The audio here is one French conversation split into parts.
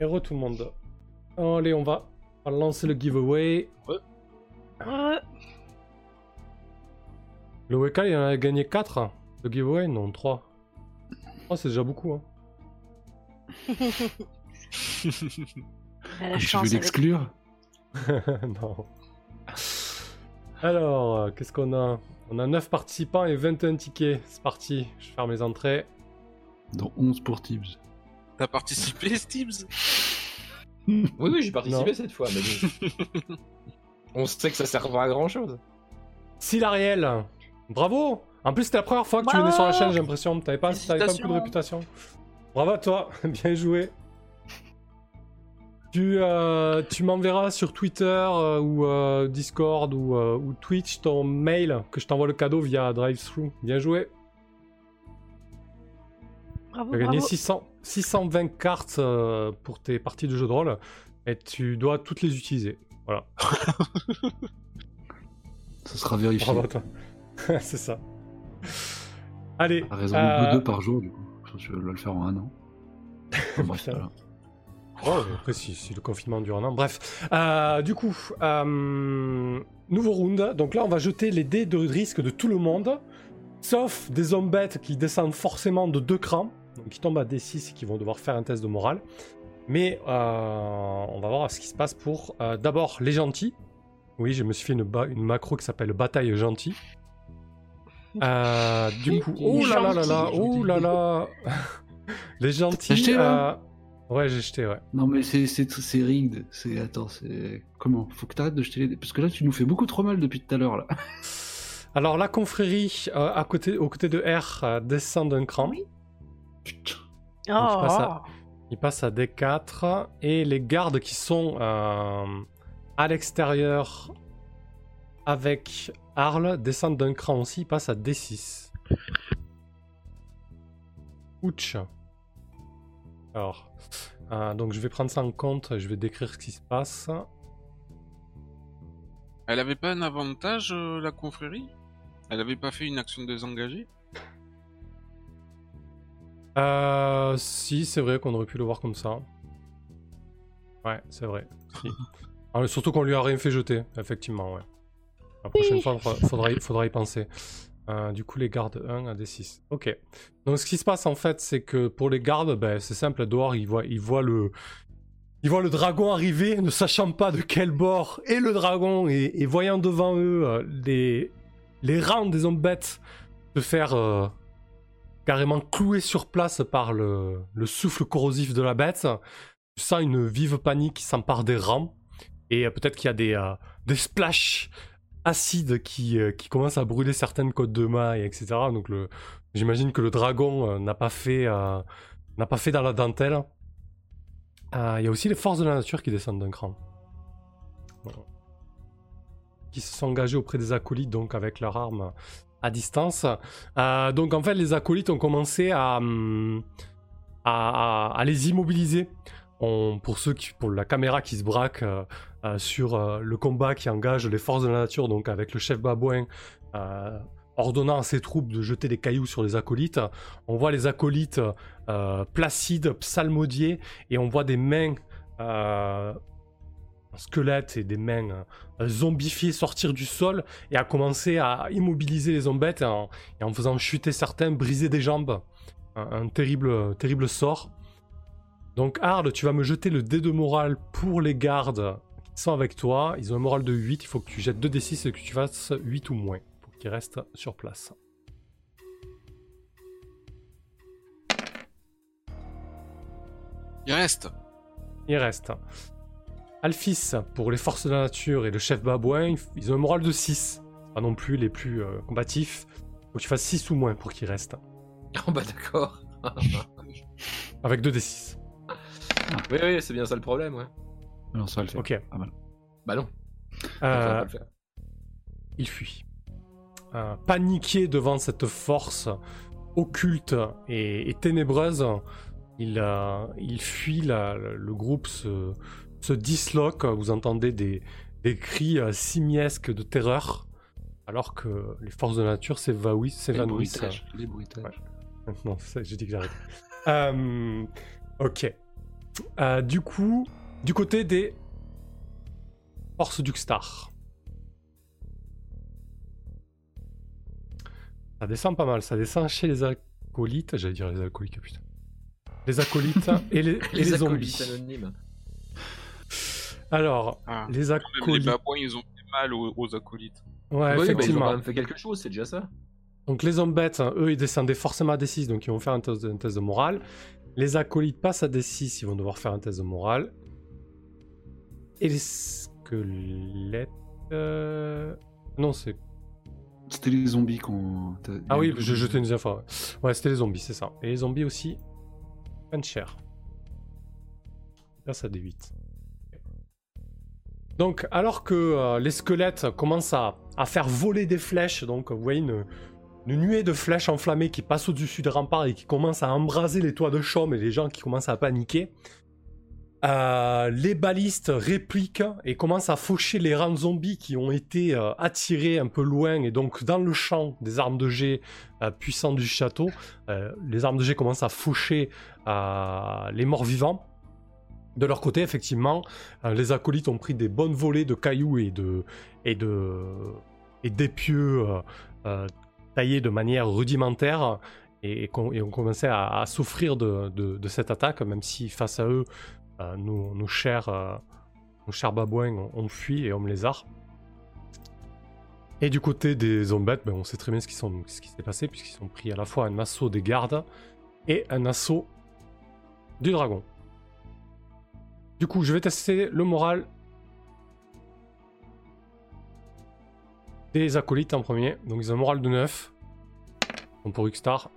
et re tout le monde. Allez, on va, on va lancer le giveaway. Ouais. Le WK, il en a gagné 4. Le giveaway, non, 3. Oh, c'est déjà beaucoup. Hein. Je chance vais l'exclure. non. Alors, qu'est-ce qu'on a? On a 9 participants et 21 tickets. C'est parti, je ferme les entrées. Dans 11 pour Tibbs. T'as participé, Steves Oui, oui, j'ai participé Non. cette fois, mais bon. On sait que ça sert pas à grand chose. Silariel, bravo En plus, c'était la première fois que tu venais sur la chaîne, j'ai l'impression. T'avais pas, t'avais pas beaucoup de réputation. Bravo à toi, bien joué. Tu, euh, tu m'enverras sur Twitter euh, ou euh, Discord ou, euh, ou Twitch ton mail que je t'envoie le cadeau via DriveThru. Bien joué. Bravo, Tu as gagné bravo. 600, 620 cartes euh, pour tes parties de jeu de rôle et tu dois toutes les utiliser. Voilà. Ça sera vérifié. Bravo à toi. C'est ça. Allez. À raison euh, de deux par jour, du coup. Je dois le faire en un an. Enfin, bref, voilà. Oh, après, si, si le confinement dure un an. Bref. Euh, du coup, euh, nouveau round. Donc là, on va jeter les dés de risque de tout le monde. Sauf des hommes bêtes qui descendent forcément de deux crans. Donc qui tombent à D6 et qui vont devoir faire un test de morale. Mais euh, on va voir ce qui se passe pour euh, d'abord les gentils. Oui, je me suis fait une, ba- une macro qui s'appelle Bataille gentil. Euh, du coup, oh là là là là, oh là là. les gentils. Là euh, Ouais, j'ai jeté, ouais. Non, mais c'est c'est c'est rigged. C'est attends, c'est comment? Faut que t'arrêtes de jeter les. Parce que là, tu nous fais beaucoup trop mal depuis tout à l'heure là. Alors la confrérie euh, à côté, aux côtés de R euh, descend d'un cran. Putain. Oh, je passe à- Il passe à D4 et les gardes qui sont euh, à l'extérieur avec Arles descendent d'un cran aussi, ils passent à D6. Ouch. Alors, euh, donc je vais prendre ça en compte, je vais décrire ce qui se passe. Elle avait pas un avantage, euh, la confrérie? Elle avait pas fait une action désengagée? Euh, si, c'est vrai qu'on aurait pu le voir comme ça. Ouais, c'est vrai. Si. Ah, surtout qu'on lui a rien fait jeter, effectivement, ouais. La prochaine fois, faudra, faudra, y- faudra y penser. Euh, du coup, les gardes 1 à D6. Ok. Donc, ce qui se passe, en fait, c'est que pour les gardes, ben, c'est simple, dehors, ils voient, ils voient le... Ils voient le dragon arriver, ne sachant pas de quel bord est le dragon, et, et voyant devant eux euh, les, les rangs des hommes bêtes se faire euh, carrément clouer sur place par le, le souffle corrosif de la bête. Tu sens une vive panique qui s'empare des rangs. Et euh, peut-être qu'il y a des, euh, splashs acides qui, euh, qui commencent à brûler certaines côtes de mailles, etc. Donc j'imagine que le dragon n'a pas fait dans la dentelle. Il y a aussi les forces de la nature qui descendent d'un cran. Qui se sont engagés auprès des acolytes, donc avec leur arme à distance. Euh, donc en fait, les acolytes ont commencé à, hum, les immobiliser. Pour ceux qui, pour la caméra qui se braque euh, euh, sur le combat qui engage les forces de la nature, donc avec le chef babouin ordonnant à ses troupes de jeter des cailloux sur les acolytes, on voit les acolytes placides, psalmodiés, et on voit des mains squelettes et des mains euh, zombifiées sortir du sol et à commencer à immobiliser les zombettes et en, et en faisant chuter certains, briser des jambes. Un, un terrible, terrible sort. Donc Arl, tu vas me jeter le dé de morale pour les gardes qui sont avec toi. Ils ont un moral de 8, il faut que tu jettes 2d6 et que tu fasses 8 ou moins pour qu'ils restent sur place. Il reste. Il reste. Alphys, pour les forces de la nature et le chef babouin, ils ont un moral de 6. Pas non plus les plus euh, combatifs. Faut que tu fasses 6 ou moins pour qu'ils restent. Oh bah d'accord. Avec 2d6. oui, oui, c'est bien ça le problème, ouais. Alors ça va le faire. Ok. Mal. Bah non, va Euh, le faire. il fuit. Euh, paniqué devant cette force occulte et, et ténébreuse, il, euh, il fuit, la- la- le groupe se, se disloque, vous entendez des, des cris euh, simiesques de terreur, alors que les forces de la nature s'évanouissent. Les s'évanouissent. bruitages. Les bruitages. Ouais. Non, ça, j'ai dit que j'arrêtais. Euh, ok. Euh, du coup, du côté des forces du Star. Ça descend pas mal, ça descend chez les acolytes. J'allais dire les alcooliques, putain. Les acolytes et les, et les acolytes zombies. anonymes. Alors, Ah. les Même les acolytes. babouins, ils ont fait mal aux, aux acolytes. Ouais, Oui, bah, ils ont effectivement. quand même fait quelque chose, c'est déjà ça. Donc les zombettes, hein, eux, ils descendaient forcément à D6, donc ils vont faire un test, de- un test de morale. Les acolytes passent à D6, ils vont devoir faire un test de morale. Et les squelettes... euh, Non, c'est... C'était les zombies qu'on. Ah oui, j'ai jeté une deuxième fois. Ouais, c'était les zombies, c'est ça. Et les zombies aussi, prennent cher. Là, ça D8. Donc, alors que euh, les squelettes commencent à, faire voler des flèches, donc vous voyez une, nuée de flèches enflammées qui passent au-dessus des remparts et qui commencent à embraser les toits de chaume et les gens qui commencent à paniquer, euh, les balistes répliquent et commencent à faucher les rangs zombies qui ont été euh, attirés un peu loin et donc dans le champ des armes de jet puissantes du château. les armes de jet commencent à faucher les morts vivants. De leur côté, effectivement, euh, les acolytes ont pris des bonnes volées de cailloux et de et de et d'épieux euh, euh, taillés de manière rudimentaire et, ont commencé à, souffrir de, cette attaque, même si face à eux, nos, chers nos chers babouins ont, fui et hommes lézards. Et du côté des zombettes, ben, on sait très bien ce qui s'est passé, puisqu'ils ont pris à la fois un assaut des gardes et un assaut du dragon. Du coup, je vais tester le moral des acolytes en premier. Donc, ils ont un moral de 9. Donc, pour Uxstar,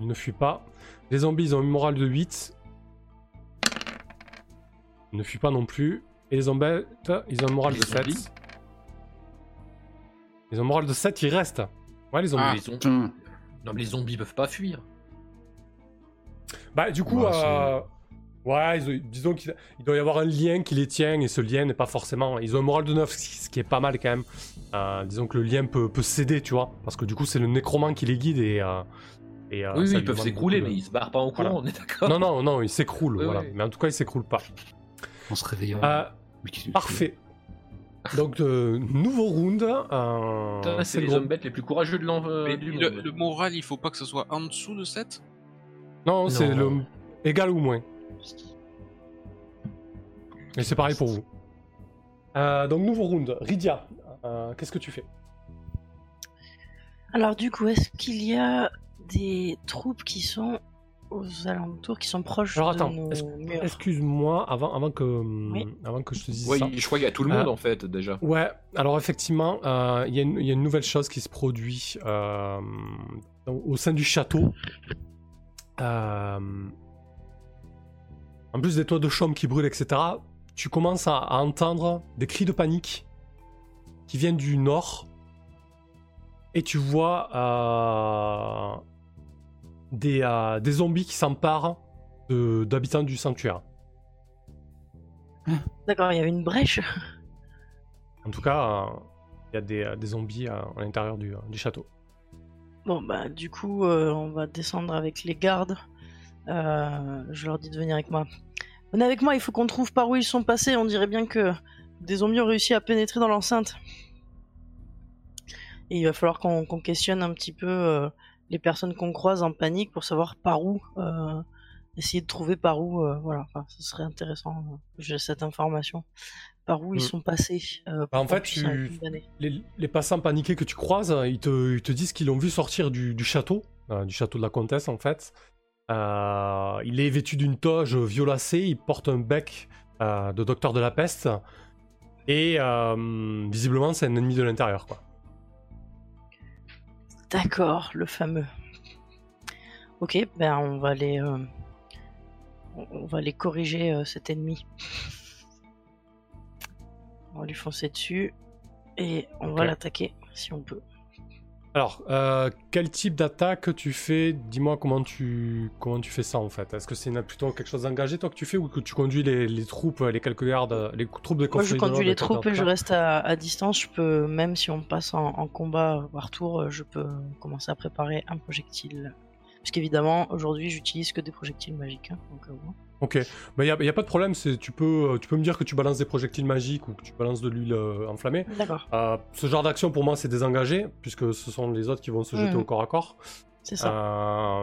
il ne fuit pas. Les zombies, ils ont un moral de 8. Il ne fuit pas non plus. Et les zombettes, ils ont un moral Les de 7. zombies Ils ont un moral de 7, ils restent. Ouais, les zombies. Ah. Les zombies- Putain, Non, mais les zombies peuvent pas fuir. Bah, du coup, Bah, euh, ouais, ils disons qu'il il doit y avoir un lien qui les tient, et ce lien n'est pas forcément. Ils ont un moral de 9, ce qui- est pas mal quand même. Euh, disons que le lien peut, peut céder, tu vois, parce que du coup, c'est le nécromant qui les guide et. euh, et, euh, oui, ils peuvent s'écrouler, mais ils se barrent pas en courant, Voilà. on est d'accord Non, non, non, il s'écroule, Oui, voilà. oui. Mais en tout cas, il s'écroule pas. on se réveille. Euh, parfait. Donc, euh, nouveau round. euh, c'est C'est le les gros- zombettes les plus courageux de euh, du le, moral, il faut pas que ce soit en dessous de 7 Non, c'est le égal ou moins. Et c'est pareil pour vous. Euh, donc, nouveau round. Rydia, euh, qu'est-ce que tu fais? Alors du coup, est-ce qu'il y a des troupes qui sont aux alentours, qui sont proches Alors, de attends, nos est-ce- murs? Excuse-moi, avant, avant, que, Oui. avant que je te dise Ouais, ça. je crois qu'il y a tout le monde en fait déjà. Ouais, alors effectivement, euh, il y, a une- il y a une nouvelle chose qui se produit euh, au sein du château. En plus des toits de chaume qui brûlent, etc., tu commences à, à entendre des cris de panique qui viennent du nord. Et tu vois euh, des, euh, des zombies qui s'emparent d'habitants du sanctuaire. D'accord, il y avait une brèche. En tout cas, euh, il y a des, des zombies à l'intérieur du, du château. Bon bah du coup, on va descendre avec les gardes. Euh, je leur dis de venir avec moi. Venez avec moi, il faut qu'on trouve par où ils sont passés. On dirait bien que des zombies ont réussi à pénétrer dans l'enceinte. Et il va falloir qu'on questionne un petit peu euh, les personnes qu'on croise en panique pour savoir par où, euh, essayer de trouver par où, euh, voilà, enfin, ce serait intéressant, que j'ai cette information, par où ils Mm. sont passés. Bah, en fait, tu-. Les, les passants paniqués que tu croises, ils te, ils te disent qu'ils l'ont vu sortir du, du château, du château de la comtesse en fait. Euh, il est vêtu d'une toge violacée, il porte un bec euh, de docteur de la peste, et euh, visiblement c'est un ennemi de l'intérieur quoi. D'accord, le fameux. Ok, ben on va les, euh, on- on va les corriger euh, cet ennemi. On va lui foncer dessus et on va l'attaquer si on peut. Alors, euh, quel type d'attaque tu fais? Dis-moi comment tu, comment tu fais ça en fait. Est-ce que c'est plutôt quelque chose d'engagé toi que tu fais ou que tu conduis les, les troupes, les quelques gardes, les troupes de Moi je conflit conduis les troupes et je reste à, à distance. Je peux, même si on passe en, en combat par tour, euh, je peux commencer à préparer un projectile. Puisqu'évidemment, aujourd'hui, j'utilise que des projectiles magiques. hein, donc, euh. Ok, il n'y a, a pas de problème, tu peux, euh, tu peux me dire que tu balances des projectiles magiques ou que tu balances de l'huile euh, enflammée. D'accord, Euh, ce genre d'action pour moi c'est désengagé, puisque ce sont les autres qui vont se jeter Mhm. au corps à corps. c'est ça.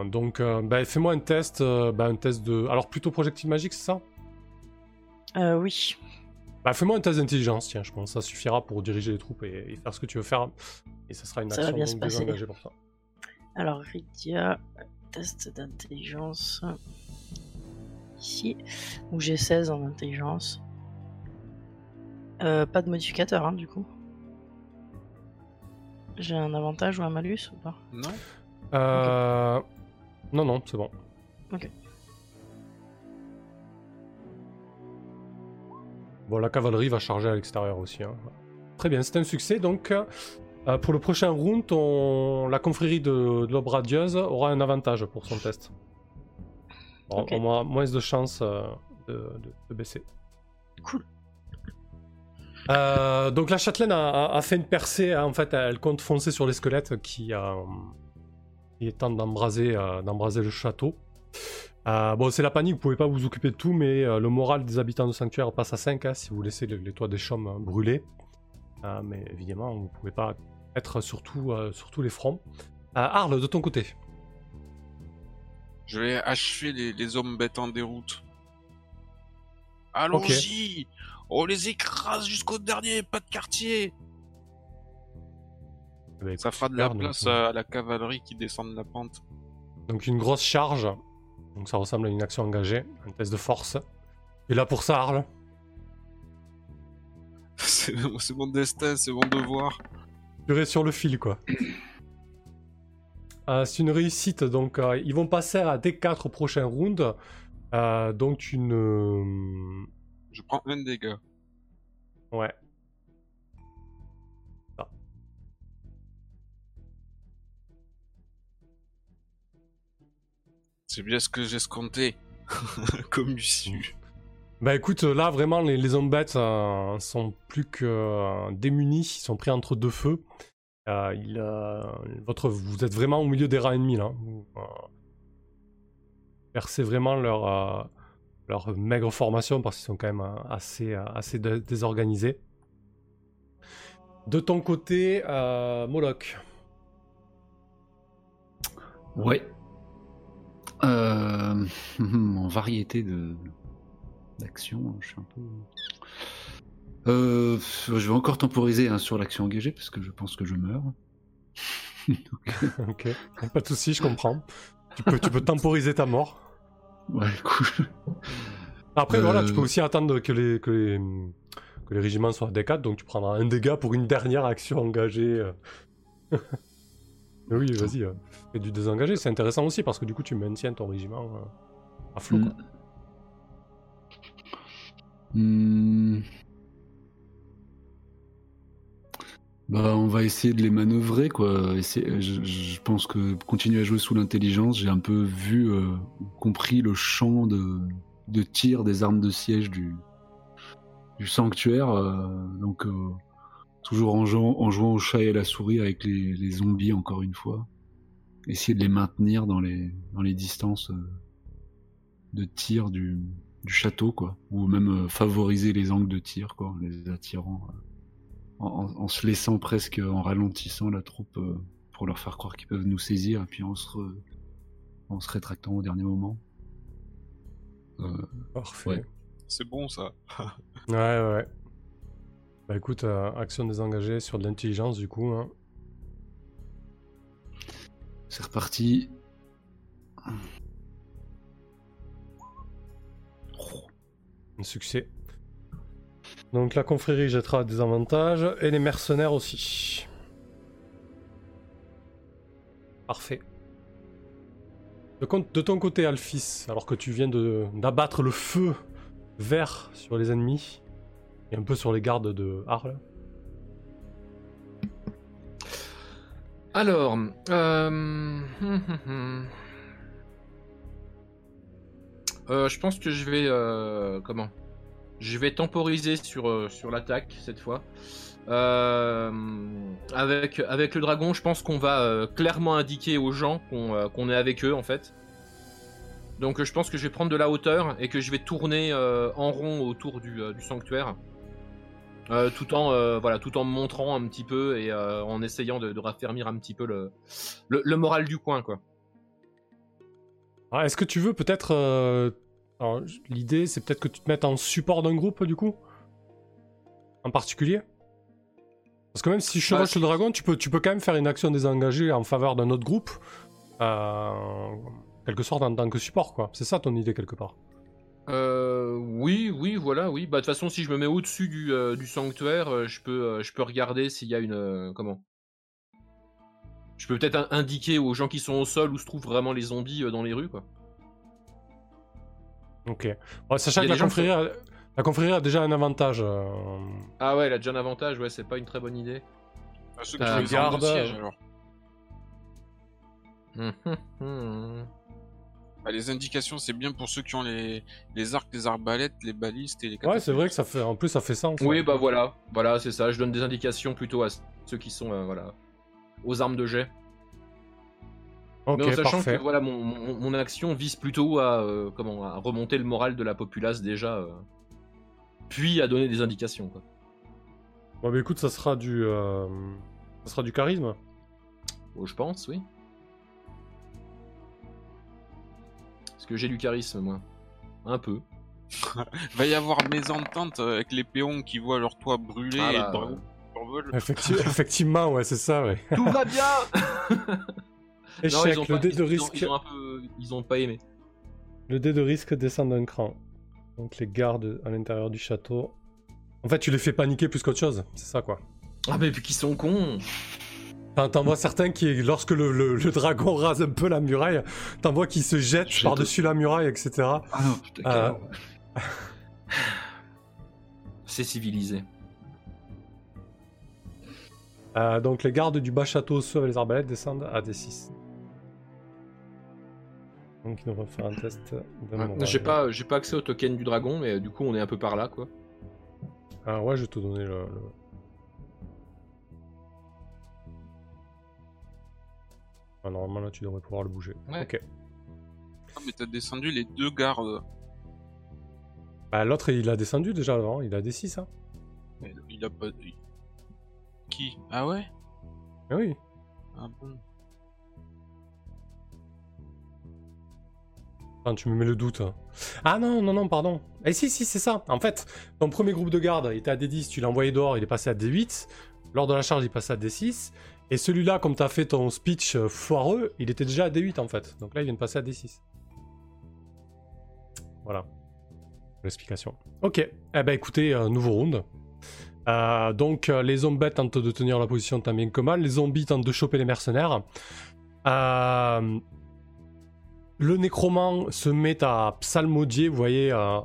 Euh, donc bah, fais-moi un test, bah, un test de... Alors plutôt projectile magique c'est ça? Euh, oui. Bah fais-moi un test d'intelligence, tiens, je pense que ça suffira pour diriger les troupes et, et faire ce que tu veux faire. Et ça sera une Ça va action bien se passer. désengagée pour toi. Alors, Rydia, test d'intelligence. Ici, où j'ai 16 en intelligence. Euh, pas de modificateur, hein, du coup. J'ai un avantage ou un malus ou pas? Non Euh... Non, non, c'est bon. Ok. Bon, la cavalerie va charger à l'extérieur aussi. hein. Très bien, c'est un succès. Donc, euh, pour le prochain round, on- la confrérie de, de l'aube radieuse aura un avantage pour son test. On moins de chances euh, de, de- de baisser. Cool. Euh, donc la châtelaine a, a- fait une percée, hein. en fait elle compte foncer sur les squelettes qui, euh, qui tentent d'embraser euh, d'embraser le château. Bon c'est la panique, vous pouvez pas vous occuper de tout, mais le moral des habitants de sanctuaire passe à 5 hein, si vous laissez les, les toits des chaumes euh, brûler. Mais évidemment vous pouvez pas être sur, tout, sur tous les fronts. Euh, Arle, de ton côté. Je vais achever les, les hommes bêtes en déroute. Allons-y On les écrase jusqu'au dernier, pas de quartier Eh ben, Ça fera de la place à la cavalerie qui descend de la pente. Donc une grosse charge. Donc ça ressemble à une action engagée, un test de force. Et là pour ça, Arle. C'est mon destin, c'est mon devoir. Tu restes sur le fil, quoi. Euh, c'est une réussite, donc euh, ils vont passer à des 4 prochains rounds. Euh, donc une... Je prends un dégât. Ouais. C'est bien ce que j'ai escompté. Comme issue. Bah écoute, là vraiment les, les euh, sont plus que démunis, ils sont pris entre deux feux. Euh, il, euh, votre, vous êtes vraiment au milieu des rangs ennemis là. Vous euh, percez vraiment leur, leur maigre formation parce qu'ils sont quand même assez, assez dé- désorganisés. De ton côté, Moloch. Ouais. En variété de d'actions, je suis un peu. Euh, je vais encore temporiser hein, sur l'action engagée parce que je pense que je meurs. ok, pas de soucis, je comprends. Tu peux, tu peux temporiser ta mort. Ouais, cool. Après, Euh, voilà, tu peux aussi attendre que les, que les, que les régiments soient à D4, donc tu prendras un dégât pour une dernière action engagée. euh. Oui, vas-y, euh, fais du désengagé, c'est intéressant aussi parce que du coup tu maintiens ton régiment euh, à flot. quoi. Hmm. Bah, on va essayer de les manœuvrer, quoi. Essayer- je, pense que continuer à jouer sous l'intelligence, j'ai un peu vu, euh, compris le champ de, de tir des armes de siège du, du sanctuaire. euh, donc, euh, toujours en jouant, en jouant au chat et à la souris avec les, les zombies, encore une fois. Essayer de les maintenir dans les, dans les distances euh, de tir du, du château, quoi. Ou même euh, favoriser les angles de tir, quoi, les attirant. euh, en, se laissant presque en ralentissant la troupe euh, pour leur faire croire qu'ils peuvent nous saisir et puis en se, re- en se rétractant au dernier moment. Euh, Parfait. Ouais. C'est bon ça. Ouais, ouais, ouais. Bah écoute, euh, action désengagée sur de l'intelligence du coup. hein. c'est reparti. Un succès. Donc la confrérie jettera des avantages et les mercenaires aussi. Parfait. De, ton côté, Alphys, alors que tu viens de- d'abattre le feu vert sur les ennemis et un peu sur les gardes de Arles. Alors, euh... Euh, je pense que je vais euh, comment? Je vais temporiser sur euh, sur l'attaque cette fois. Euh, avec avec le dragon, je pense qu'on va euh, clairement indiquer aux gens qu'on est avec eux en fait. Donc je pense que je vais prendre de la hauteur et que je vais tourner en rond autour du, du sanctuaire. Tout en voilà, tout en montrant un petit peu et en essayant de, raffermir un petit peu le, le, le moral du coin quoi. Ah, Est-ce que tu veux peut-être. Alors, L'idée, c'est peut-être que tu te mettes en support d'un groupe, du coup? En particulier? Parce que même si je chevauche le dragon, tu peux, tu peux quand même faire une action désengagée en faveur d'un autre groupe. Euh, quelque sorte en tant que support, quoi. C'est ça ton idée, quelque part? Euh, oui, oui, voilà, oui. Bah de toute façon, si je me mets au-dessus du, euh, du sanctuaire, euh, je peux, je peux regarder s'il y a une, comment? Je peux peut-être in- indiquer aux gens qui sont au sol où se trouvent vraiment les zombies dans les rues, quoi. Ok. Bon, sachant que la confrérie, a... la confrérie a déjà un avantage. euh, Ah ouais, elle a déjà un avantage, ouais, c'est pas une très bonne idée. À ceux qui Euh, garde, siège, alors. Bah, les indications, c'est bien pour ceux qui ont les, les arcs, les arbalètes, les balistes et les Ouais, c'est vrai que ça fait. En plus, ça fait sens. Oui, ouais. bah voilà, voilà, c'est ça. Je donne des indications plutôt à ceux qui sont, euh, voilà, aux armes de jet. Mais en sachant parfait. que voilà, mon, mon- mon action vise plutôt à, euh, comment, à remonter le moral de la populace déjà, euh, puis à donner des indications. Quoi. Bon, bah écoute, ça sera du. euh, Ça sera du charisme. Bon, je pense, oui. Parce que j'ai du charisme, moi? Un peu. Va y avoir mésentente avec les péons qui voient leur toit brûler Ah et bah, Effectivement, ouais, c'est ça, ouais. Tout va bien Non, Échec, ils ont le pas- dé de ils ont- risque. Ils ont, un peu, ils ont pas aimé. Le dé de risque descend d'un cran. Donc les gardes à l'intérieur du château. En fait, tu les fais paniquer plus qu'autre chose. C'est ça, quoi. Ah, mais puis qu'ils sont cons T'en t'en vois certains qui, lorsque le, le- le dragon rase un peu la muraille, t'en vois qui se jettent Jette. par-dessus la muraille, etc. Ah non, putain, Euh. C'est civilisé. Euh, donc les gardes du bas château, ceux avec les arbalètes, descendent à D6. Donc ils devraient faire un test de Ouais. moral. J'ai pas, j'ai pas accès au token du dragon, mais euh, du coup, on est un peu par là, quoi. Ah ouais, je vais te donner le... le- Ah, normalement là tu devrais pouvoir le bouger. Ouais. Ok. Ah, mais t'as descendu les deux gardes. Bah, l'autre il a descendu déjà avant, il a des 6 hein. Mais Il a pas. il- Qui? Ah ouais? Ah oui. Ah bon Attends, tu me mets le doute. Ah non, non, non, pardon. Eh si, si, c'est ça. En fait, ton premier groupe de garde était à D10, tu l'as envoyé dehors, il est passé à D8. Lors de la charge, il est passé à D6. Et celui-là, comme t'as fait ton speech euh, foireux, il était déjà à D8 en fait. Donc là, il vient de passer à D6. Voilà. L'explication. Ok. Eh ben écoutez, euh, nouveau round. Euh, donc les zombies tentent de tenir la position tant bien que mal. Les zombies tentent de choper les mercenaires. Euh, le nécromant se met à psalmodier, vous voyez, euh,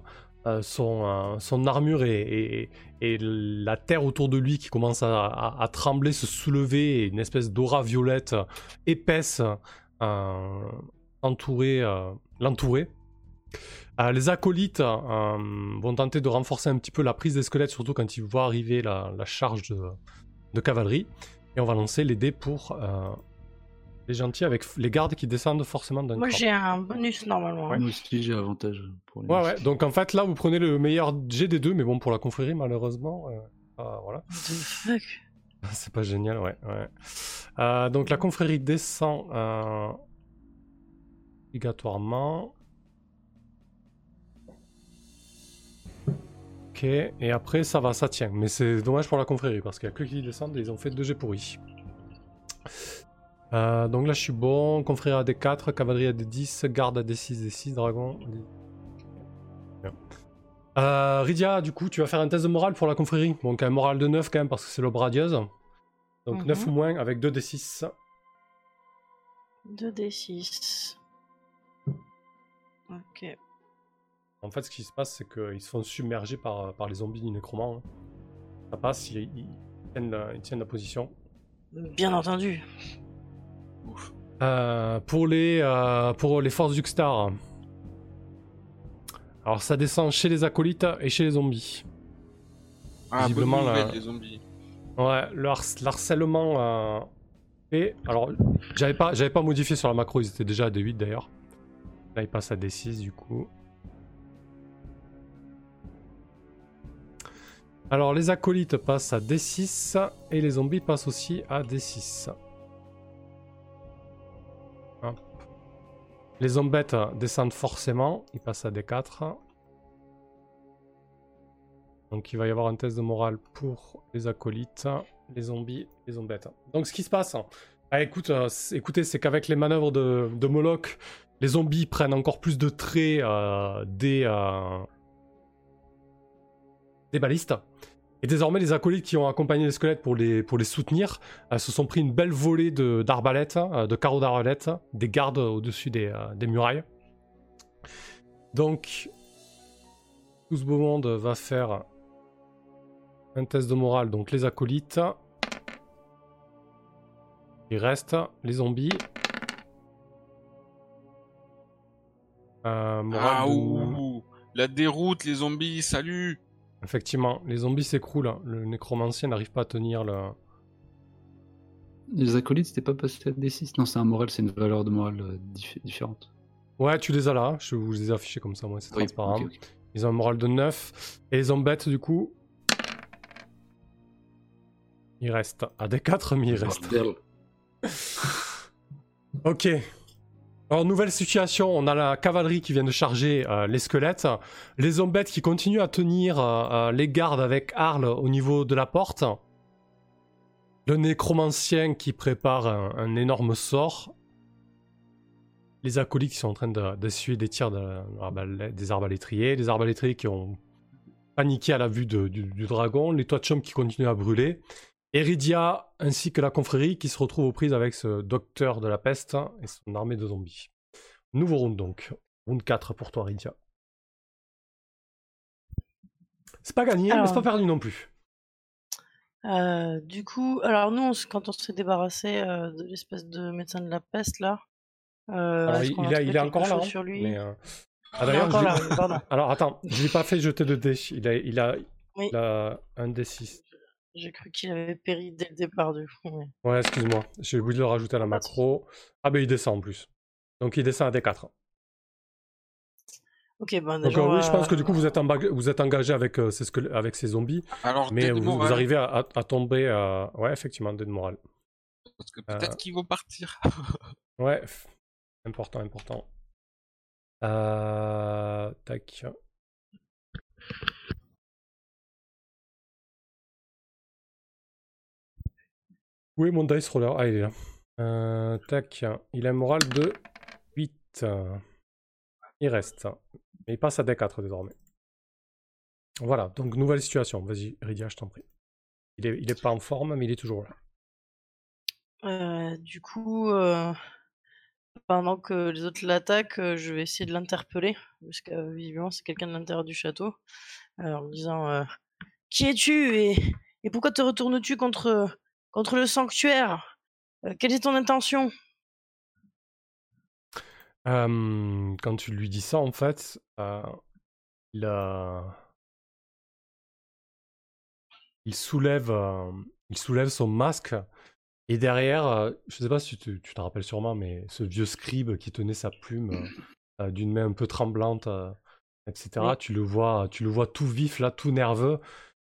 euh, son, euh, son armure et, la terre autour de lui qui commence à, trembler, se soulever, une espèce d'aura violette épaisse entourer, l'entourer. Les acolytes vont tenter de renforcer un petit peu la prise des squelettes, surtout quand ils voient arriver la, charge de, de cavalerie. Et on va lancer les dés pour les gentils avec les gardes qui descendent forcément d'un Moi j'ai un bonus normalement. Moi aussi, j'ai avantage pour les Ouais, ouais. Donc en fait, là, vous prenez le meilleur G des deux, mais bon, pour la confrérie, malheureusement, euh, ah, voilà. What the fuck? C'est pas génial, ouais. ouais. Euh, donc la confrérie descend euh, obligatoirement. Ok, et après ça va, ça tient. Mais c'est dommage pour la confrérie parce qu'il y a que qui descendent et ils ont fait 2 G pourris. Euh, donc là je suis bon, confrérie à D4, cavalerie à D10, garde à D6, D6, dragon. D-. Euh, Rydia, du coup, tu vas faire un test de morale pour la confrérie. Donc un moral de 9 quand même parce que c'est l'aube radieuse. Donc Mhm. 9 ou moins avec 2 D6. 2d6. Ok. En fait, ce qui se passe, c'est qu'ils se font submerger par, par les zombies du nécromant. hein. Ça passe, ils, ils tiennent, la, ils tiennent la position. Bien entendu. Euh, pour, les, euh, pour les forces d'Uxtar. Alors, ça descend chez les acolytes et chez les zombies. Ah, Visiblement, nouvelle, les zombies. Ouais, le, har- l'harcèlement euh. Alors, j'avais pas, j'avais pas modifié sur la macro, ils étaient déjà à D8 d'ailleurs. Là, il passe à D6 du coup. Alors, les acolytes passent à D6 et les zombies passent aussi à D6. Les zombettes descendent forcément, ils passent à D4. Donc il va y avoir un test de morale pour les acolytes, les zombies, les zombettes. Donc ce qui se passe, ah, écoute, euh, écoutez, c'est qu'avec les manœuvres de, de Moloch, les zombies prennent encore plus de traits euh, des, euh, des balistes. Et désormais, les acolytes qui ont accompagné les squelettes pour les, pour les soutenir euh, se sont pris une belle volée de- d'arbalètes, euh, de carreaux d'arbalètes, des gardes au-dessus des, euh, des murailles. Donc, tout ce beau monde va faire un test de morale. Donc, les acolytes. Il reste les zombies. Euh, morale Ah ouh, la déroute, les zombies, salut. Effectivement, les zombies s'écroulent. Le nécromancien n'arrive pas à tenir le. Les acolytes, c'était pas passé à D6 Non, c'est un moral, c'est une valeur de morale euh, dif- différente. Ouais, tu les as là. Je vous les ai affichés comme ça, moi, c'est Oui, transparent. Ils ont un moral de 9. Et les zombettes, du coup. Il reste à des 4, mais il reste. Ok. Alors, nouvelle situation, on a la cavalerie qui vient de charger euh, les squelettes, les zombettes qui continuent à tenir euh, euh, les gardes avec Arles au niveau de la porte, le nécromancien qui prépare un, énorme sort, les acolytes qui sont en train de- d'essuyer des tirs de, des arbalétriers, les arbalétriers qui ont paniqué à la vue de- du, du dragon, les toits de chaume qui continuent à brûler, Eridia ainsi que la confrérie qui se retrouve aux prises avec ce docteur de la peste et son armée de zombies. Nouveau round donc. Round 4 pour toi, Eridia. C'est pas gagné, mais c'est pas perdu non plus. Euh, du coup, alors nous, on quand on s'est débarrassé euh, de l'espèce de médecin de la peste là, euh, Alors, il, a il est encore là. hein, sur lui mais, Ah, Il est d'ailleurs, je. Alors attends, je l'ai pas fait jeter de dés. Il a, il a, Oui. il a un D6. J'ai cru qu'il avait péri dès le départ du coup. mais- Ouais, excuse-moi. J'ai oublié de le rajouter à la macro. Ah ben il descend en plus. Donc il descend à D4. Ok, ben Donc déjà. euh, on oui, je pense que du coup vous êtes, en bag- vous êtes engagé avec, euh, ces squel- avec ces zombies. Alors, Mais vous, arrivez à, à- à tomber... euh, Ouais, effectivement, dé de morale. Parce que peut-être Euh. qu'ils vont partir. Ouais, f- important, important. Euh... Tac. Où est mon dice roller Ah, il est là. Euh, tac. Il a un moral de 8. Il reste. Mais il passe à D4 désormais. Voilà, donc nouvelle situation. Vas-y, Ridia, je t'en prie. Il est, pas en forme, mais il est toujours là. Euh, du coup, euh, pendant que les autres l'attaquent, je vais essayer de l'interpeller, parce que visiblement c'est quelqu'un de l'intérieur du château, en me disant Qui es-tu et, et pourquoi te retournes-tu contre, contre le sanctuaire Euh, Quelle est ton intention? Euh, quand tu lui dis ça, en fait, euh, il, soulève, il soulève son masque et derrière, je sais pas si tu tu t'en rappelles sûrement, mais ce vieux scribe qui tenait sa plume d'une main un peu tremblante, etc. Oui. Tu le vois, tu le vois tout vif là, tout nerveux.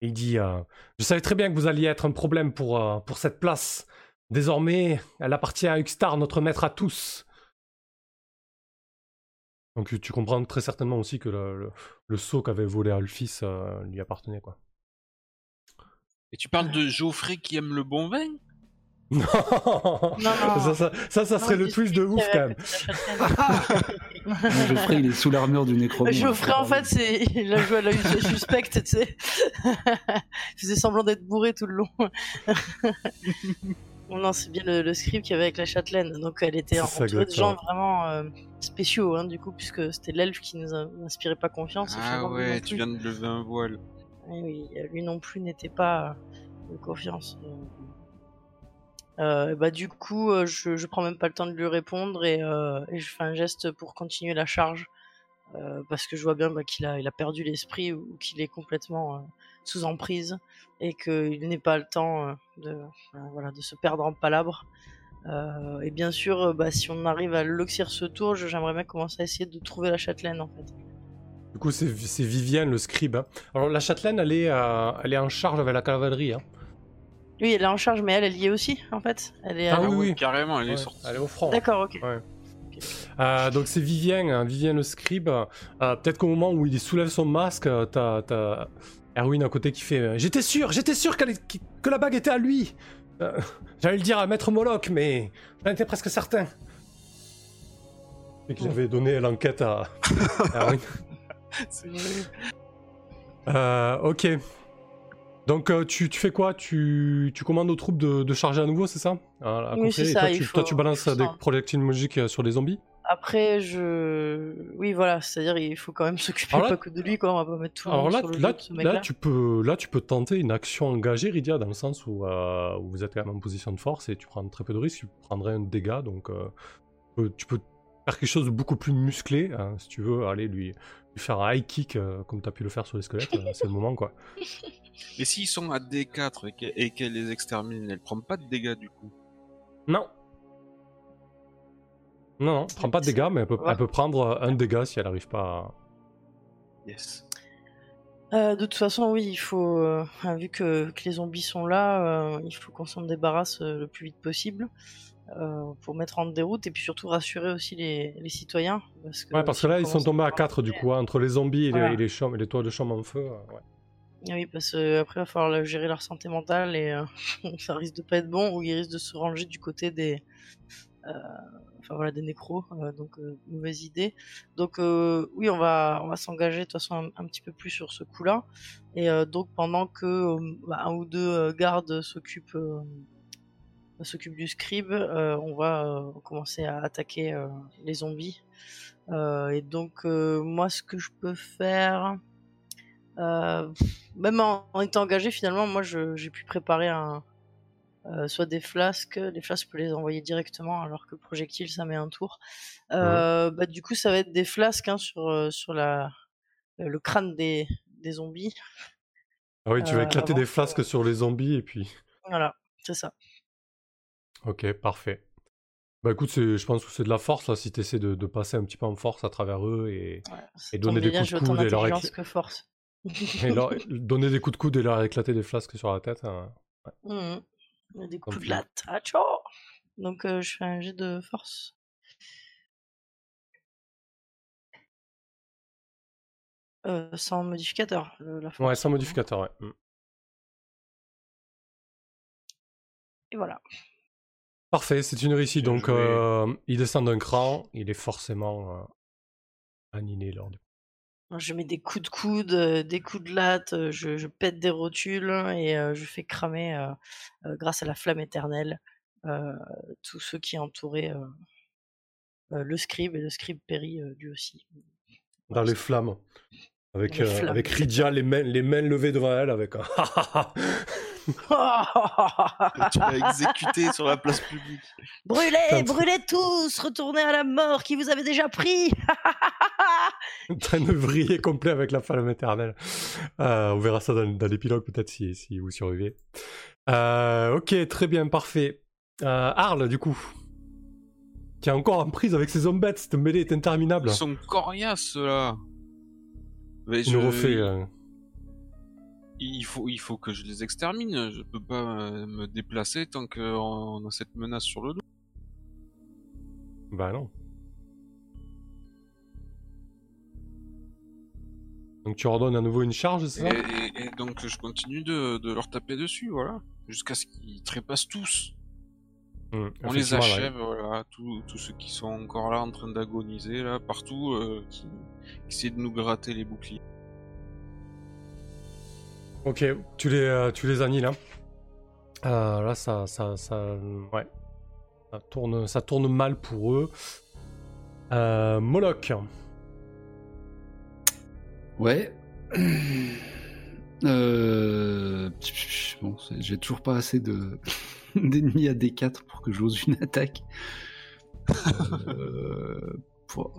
Il dit euh, Je savais très bien que vous alliez être un problème pour, euh, pour cette place. Désormais, elle appartient à Uxtar, notre maître à tous. Donc tu comprends très certainement aussi que le, le, qu'avait volé Alphys euh, lui appartenait quoi. Et tu parles de Geoffrey qui aime le bon vin? Non, non. Ça, ça, ça, ça Non, serait le twist de ouf qui quand même. Geoffrey, il est sous l'armure du nécromant. Geoffrey, en fait, c'est il a joué à l'œil suspect, tu sais. il faisait semblant d'être bourré tout le long. non, c'est bien le, le script qu'il y avait avec la châtelaine. Donc, elle était entourée de gens vraiment euh, spéciaux, hein, du coup, puisque c'était l'elfe qui nous inspirait pas confiance. et Ah ouais, tu viens de lever un voile. Eh oui, lui non plus n'était pas euh, de confiance. Euh, bah du coup, euh, je, je prends même pas le temps de lui répondre et, euh, je fais un geste pour continuer la charge parce que je vois bien bah, qu'il a, perdu l'esprit ou qu'il est complètement sous emprise et qu'il n'est pas le temps de, voilà, de se perdre en palabres. Et bien sûr, bah, si on arrive à l'oxyre ce tour, j'aimerais bien commencer à essayer de trouver la châtelaine en fait. Du coup, c'est Vivienne, le scribe. hein. Alors, la châtelaine, elle est, elle est en charge avec la cavalerie. hein. Oui, elle est en charge, mais elle, elle y est aussi en fait. Elle est. Ah à- oui, oui. Carrément, elle est sortie. elle est au front. D'accord, ok. Euh, donc c'est Vivien, hein, Vivien le scribe. Euh, Peut-être qu'au moment où il soulève son masque, euh, t'as t'as Erwin à côté qui fait euh, J'étais sûr, j'étais sûr est- que la bague était à lui Euh, J'allais le dire à Maître Moloch, mais j'en étais presque certain. Et qu'il avait donné l'enquête à à Erwin. C'est vrai. Euh, ok. Donc euh, tu, tu fais quoi? Tu, tu commandes aux troupes de, de charger à nouveau, c'est ça? À- à Oui, côté. c'est Et ça, Toi, il tu, faut- toi, tu balances des projectiles magiques euh, sur les zombies? Après, je. Oui, voilà, c'est-à-dire il faut quand même s'occuper pas que de lui, quoi. On va pas mettre tout le Alors monde là, sur le là, dos de ce mec-là. là, tu peux, là, tu peux tenter une action engagée, Rydia, dans le sens où, euh, où vous êtes quand même en position de force et tu prends très peu de risques. Tu prendrais un dégât, donc euh, tu peux- faire quelque chose de beaucoup plus musclé, hein, si tu veux, aller lui, lui faire un high kick comme tu as pu le faire sur les squelettes, c'est le moment, quoi. Et s'ils sont à D4 et qu'elle et qu'elle les extermine, elle prend pas de dégâts du coup? Non. Non, non, prends pas de dégâts, mais elle peut, Ouais. elle peut prendre un dégât si elle n'arrive pas à... Yes. Euh, de toute façon, oui, il faut, euh, vu que, que les zombies sont là, euh, il faut qu'on s'en débarrasse euh, le plus vite possible euh, pour mettre en déroute et puis surtout rassurer aussi les, les citoyens. Parce que, Ouais, parce si que là, ils sont tombés à parler- 4 du coup, hein, entre les zombies et, les- Voilà. et les, chambres, et les toits de chambre en feu. euh, ouais. Ah Oui, parce que après, il va falloir gérer leur santé mentale et euh, ça risque de pas être bon ou ils risquent de se ranger du côté des, euh, enfin voilà, des nécros. euh, donc euh, mauvaise idée. Donc euh, oui, on va, on va s'engager de toute façon un, petit peu plus sur ce coup-là. Et euh, donc pendant que euh, bah, un ou deux euh, gardes s'occupent, euh, s'occupent du scribe, euh, on va euh, commencer à attaquer euh, les zombies. Euh, et donc euh, moi, ce que je peux faire. Euh, même en, en étant engagé, finalement, moi, j'ai pu préparer un, euh, soit des flasques. Les flasques, je peux les envoyer directement, alors que le projectile, ça met un tour. Euh, bah, du coup, ça va être des flasques hein, sur, sur la, le crâne des, des zombies. Ah oui, tu vas éclater des que- flasques sur les zombies et puis... Voilà, c'est ça. Ok, parfait. Bah écoute, je pense que c'est de la force là, si tu essaies de, de passer un petit peu en force à travers eux et, Ouais, ça Et donner des bien, coups de coude et leur que force. Et leur- donner des coups de coude et leur éclater des flasques sur la tête. hein. A Des coups de pis. latte. Ah, ciao Donc, euh, je fais un jet de force. Euh, sans modificateur, le- la force. Ouais, sans modificateur, ouais. Mm. Et voilà. Parfait, c'est une réussite. Donc, euh, il descend d'un cran, il est forcément euh, annihilé lors du. Je mets des coups de coude, euh, des coups de latte, euh, je, je pète des rotules et euh, je fais cramer, euh, euh, grâce à la flamme éternelle, euh, tous ceux qui entouraient euh, euh, le scribe et le scribe périt euh, lui aussi. Dans les flammes. Avec, Les euh, flammes. avec Rydia, les mains, les mains levées devant elle, avec un. Que tu vas exécuter sur la place publique. brûlez, brûlez tous, retournez à la mort qui vous avez déjà pris. train de vriller complet avec la flamme éternelle. Euh, on verra ça dans, dans l'épilogue peut-être si, si vous survivez. Euh, ok, très bien, parfait. Euh, Arl, du coup. Qui est encore en prise avec ses zombettes, cette mêlée est interminable. Ils sont coriaces. Mais Il je- nous refait. euh, Il faut, il faut que je les extermine. Je peux pas euh, me déplacer tant qu'on a cette menace sur le dos. Bah non. Donc tu ordonnes à nouveau une charge, c'est ça? Et- et donc je continue de, de leur taper dessus, voilà. Jusqu'à ce qu'ils trépassent tous. Hum, On les ouais. achève, voilà. Tous ceux qui sont encore là en train d'agoniser, là, partout, euh, qui, qui essaient de nous gratter les boucliers. Ok, tu les, euh, tu les annihiles. Hein. Euh, là, ça, ça, ça, ouais, ça tourne, ça tourne mal pour eux. Euh, Moloch. Ouais. Euh... Bon, j'ai toujours pas assez de d'ennemis à D4 pour que j'ose une attaque. Euh, pour-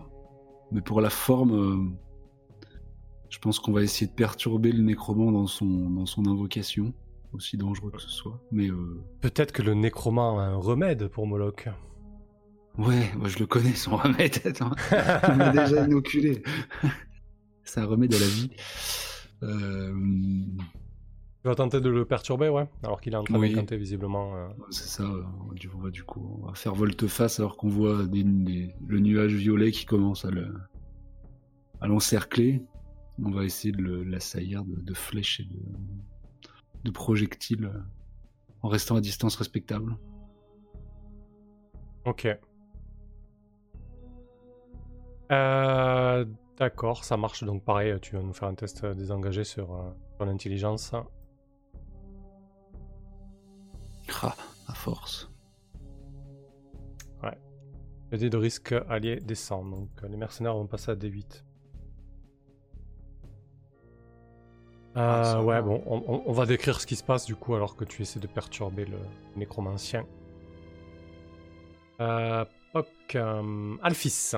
Mais pour la forme, euh, je pense qu'on va essayer de perturber le nécromant dans son, dans son invocation. aussi dangereux que ce soit. Mais Peut-être que le nécromant a un remède pour Moloch. ouais, moi je le connais son remède. Il m'a déjà inoculé. Un remède à la vie. Euh, Tu vas tenter de le perturber, ouais Alors qu'il est en train Oui. d'incanter visiblement. euh. c'est ça. Du, on va- du coup, on va faire volte-face alors qu'on voit des- des- le nuage violet qui commence à le à l'encercler. On va essayer de l'assaillir de, de flèches et de, de projectiles euh, en restant à distance respectable. Ok. Euh, D'accord, ça marche. Donc pareil, tu vas nous faire un test euh, désengagé sur euh, ton intelligence. Ah, à force. Le dé de risque allié descend. Donc euh, les mercenaires vont passer à D8. Ah, Euh, ouais, bon, on, on- on va décrire ce qui se passe du coup alors que tu essaies de perturber le nécromancien. Euh, Poc, euh, Alphys.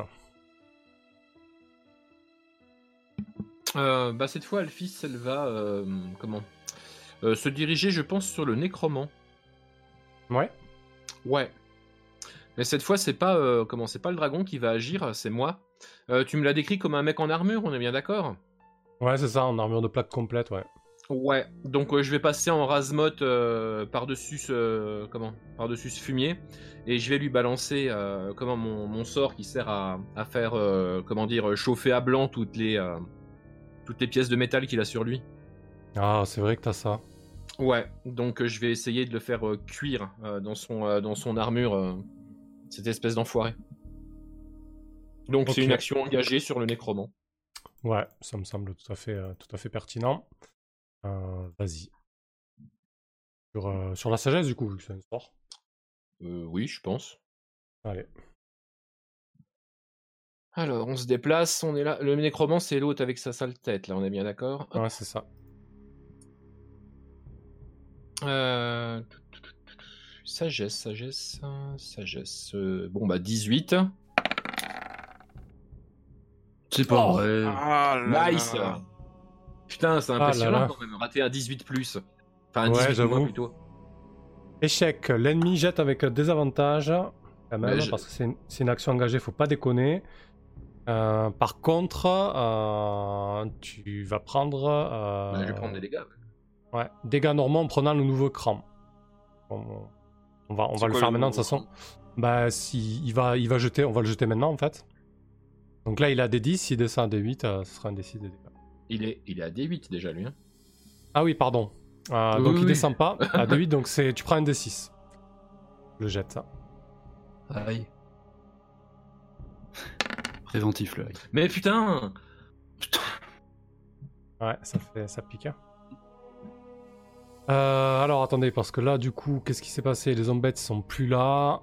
Euh, bah cette fois, Alphys, elle va euh, comment Euh, se diriger, je pense, sur le nécromant. Ouais. Ouais. Mais cette fois, c'est pas comment C'est pas le dragon qui va agir, c'est moi. Tu me l'as décrit comme un mec en armure, on est bien d'accord? Ouais, c'est ça, en armure de plaque complète, ouais. Ouais. Donc je vais passer en rasmote euh, par-dessus ce comment Par-dessus ce fumier et je vais lui balancer comment mon, mon sort qui sert à, à faire comment dire chauffer à blanc toutes les toutes les pièces de métal qu'il a sur lui. Ah, c'est vrai que t'as ça. Ouais, donc euh, je vais essayer de le faire euh, cuire euh, dans, son, dans son armure, cette espèce d'enfoiré. Donc c'est une action engagée sur le nécromant. Ouais, ça me semble tout à fait, tout à fait pertinent. Euh, Vas-y. Sur, euh, sur la sagesse, du coup, vu que c'est un. Euh, oui, je pense. Allez. Alors, on se déplace, on est là. Le nécromant, c'est l'autre avec sa sale tête, là, on est bien d'accord? Ouais, c'est ça. Euh, Sagesse, sagesse, sagesse. euh, Bon, bah 18. C'est pas Oh. vrai. Ah là Nice là. Putain, c'est Ah là impressionnant là. quand même, rater un 18 plus. Enfin, un Ouais, 18 moins j'avoue. plutôt. Échec. L'ennemi jette avec désavantage. Quand même, Ouais, je- parce que c'est une, c'est une action engagée, faut pas déconner. Euh, par contre, euh, tu vas prendre. euh, Bah, je vais prendre des dégâts. Ouais, dégâts normands en prenant le nouveau cran. On, on va, on va le faire le maintenant de toute façon. Bah, si, il, va, il va jeter, on va le jeter maintenant en fait. Donc là, il a des 10, s'il descend à des 8, euh, ce sera un des 6 de dégâts. Il est, il est à D8 déjà, lui. hein. Ah oui, pardon. Euh, Oui, donc oui, il descend pas à des 8, donc c'est, tu prends un des 6. Je le jette ça. Aïe. Préventif le aïe. Mais putain Ouais, ça fait, ça pique. hein. Euh, alors attendez, parce que là, du coup, qu'est-ce qui s'est passé? Les zombettes sont plus là.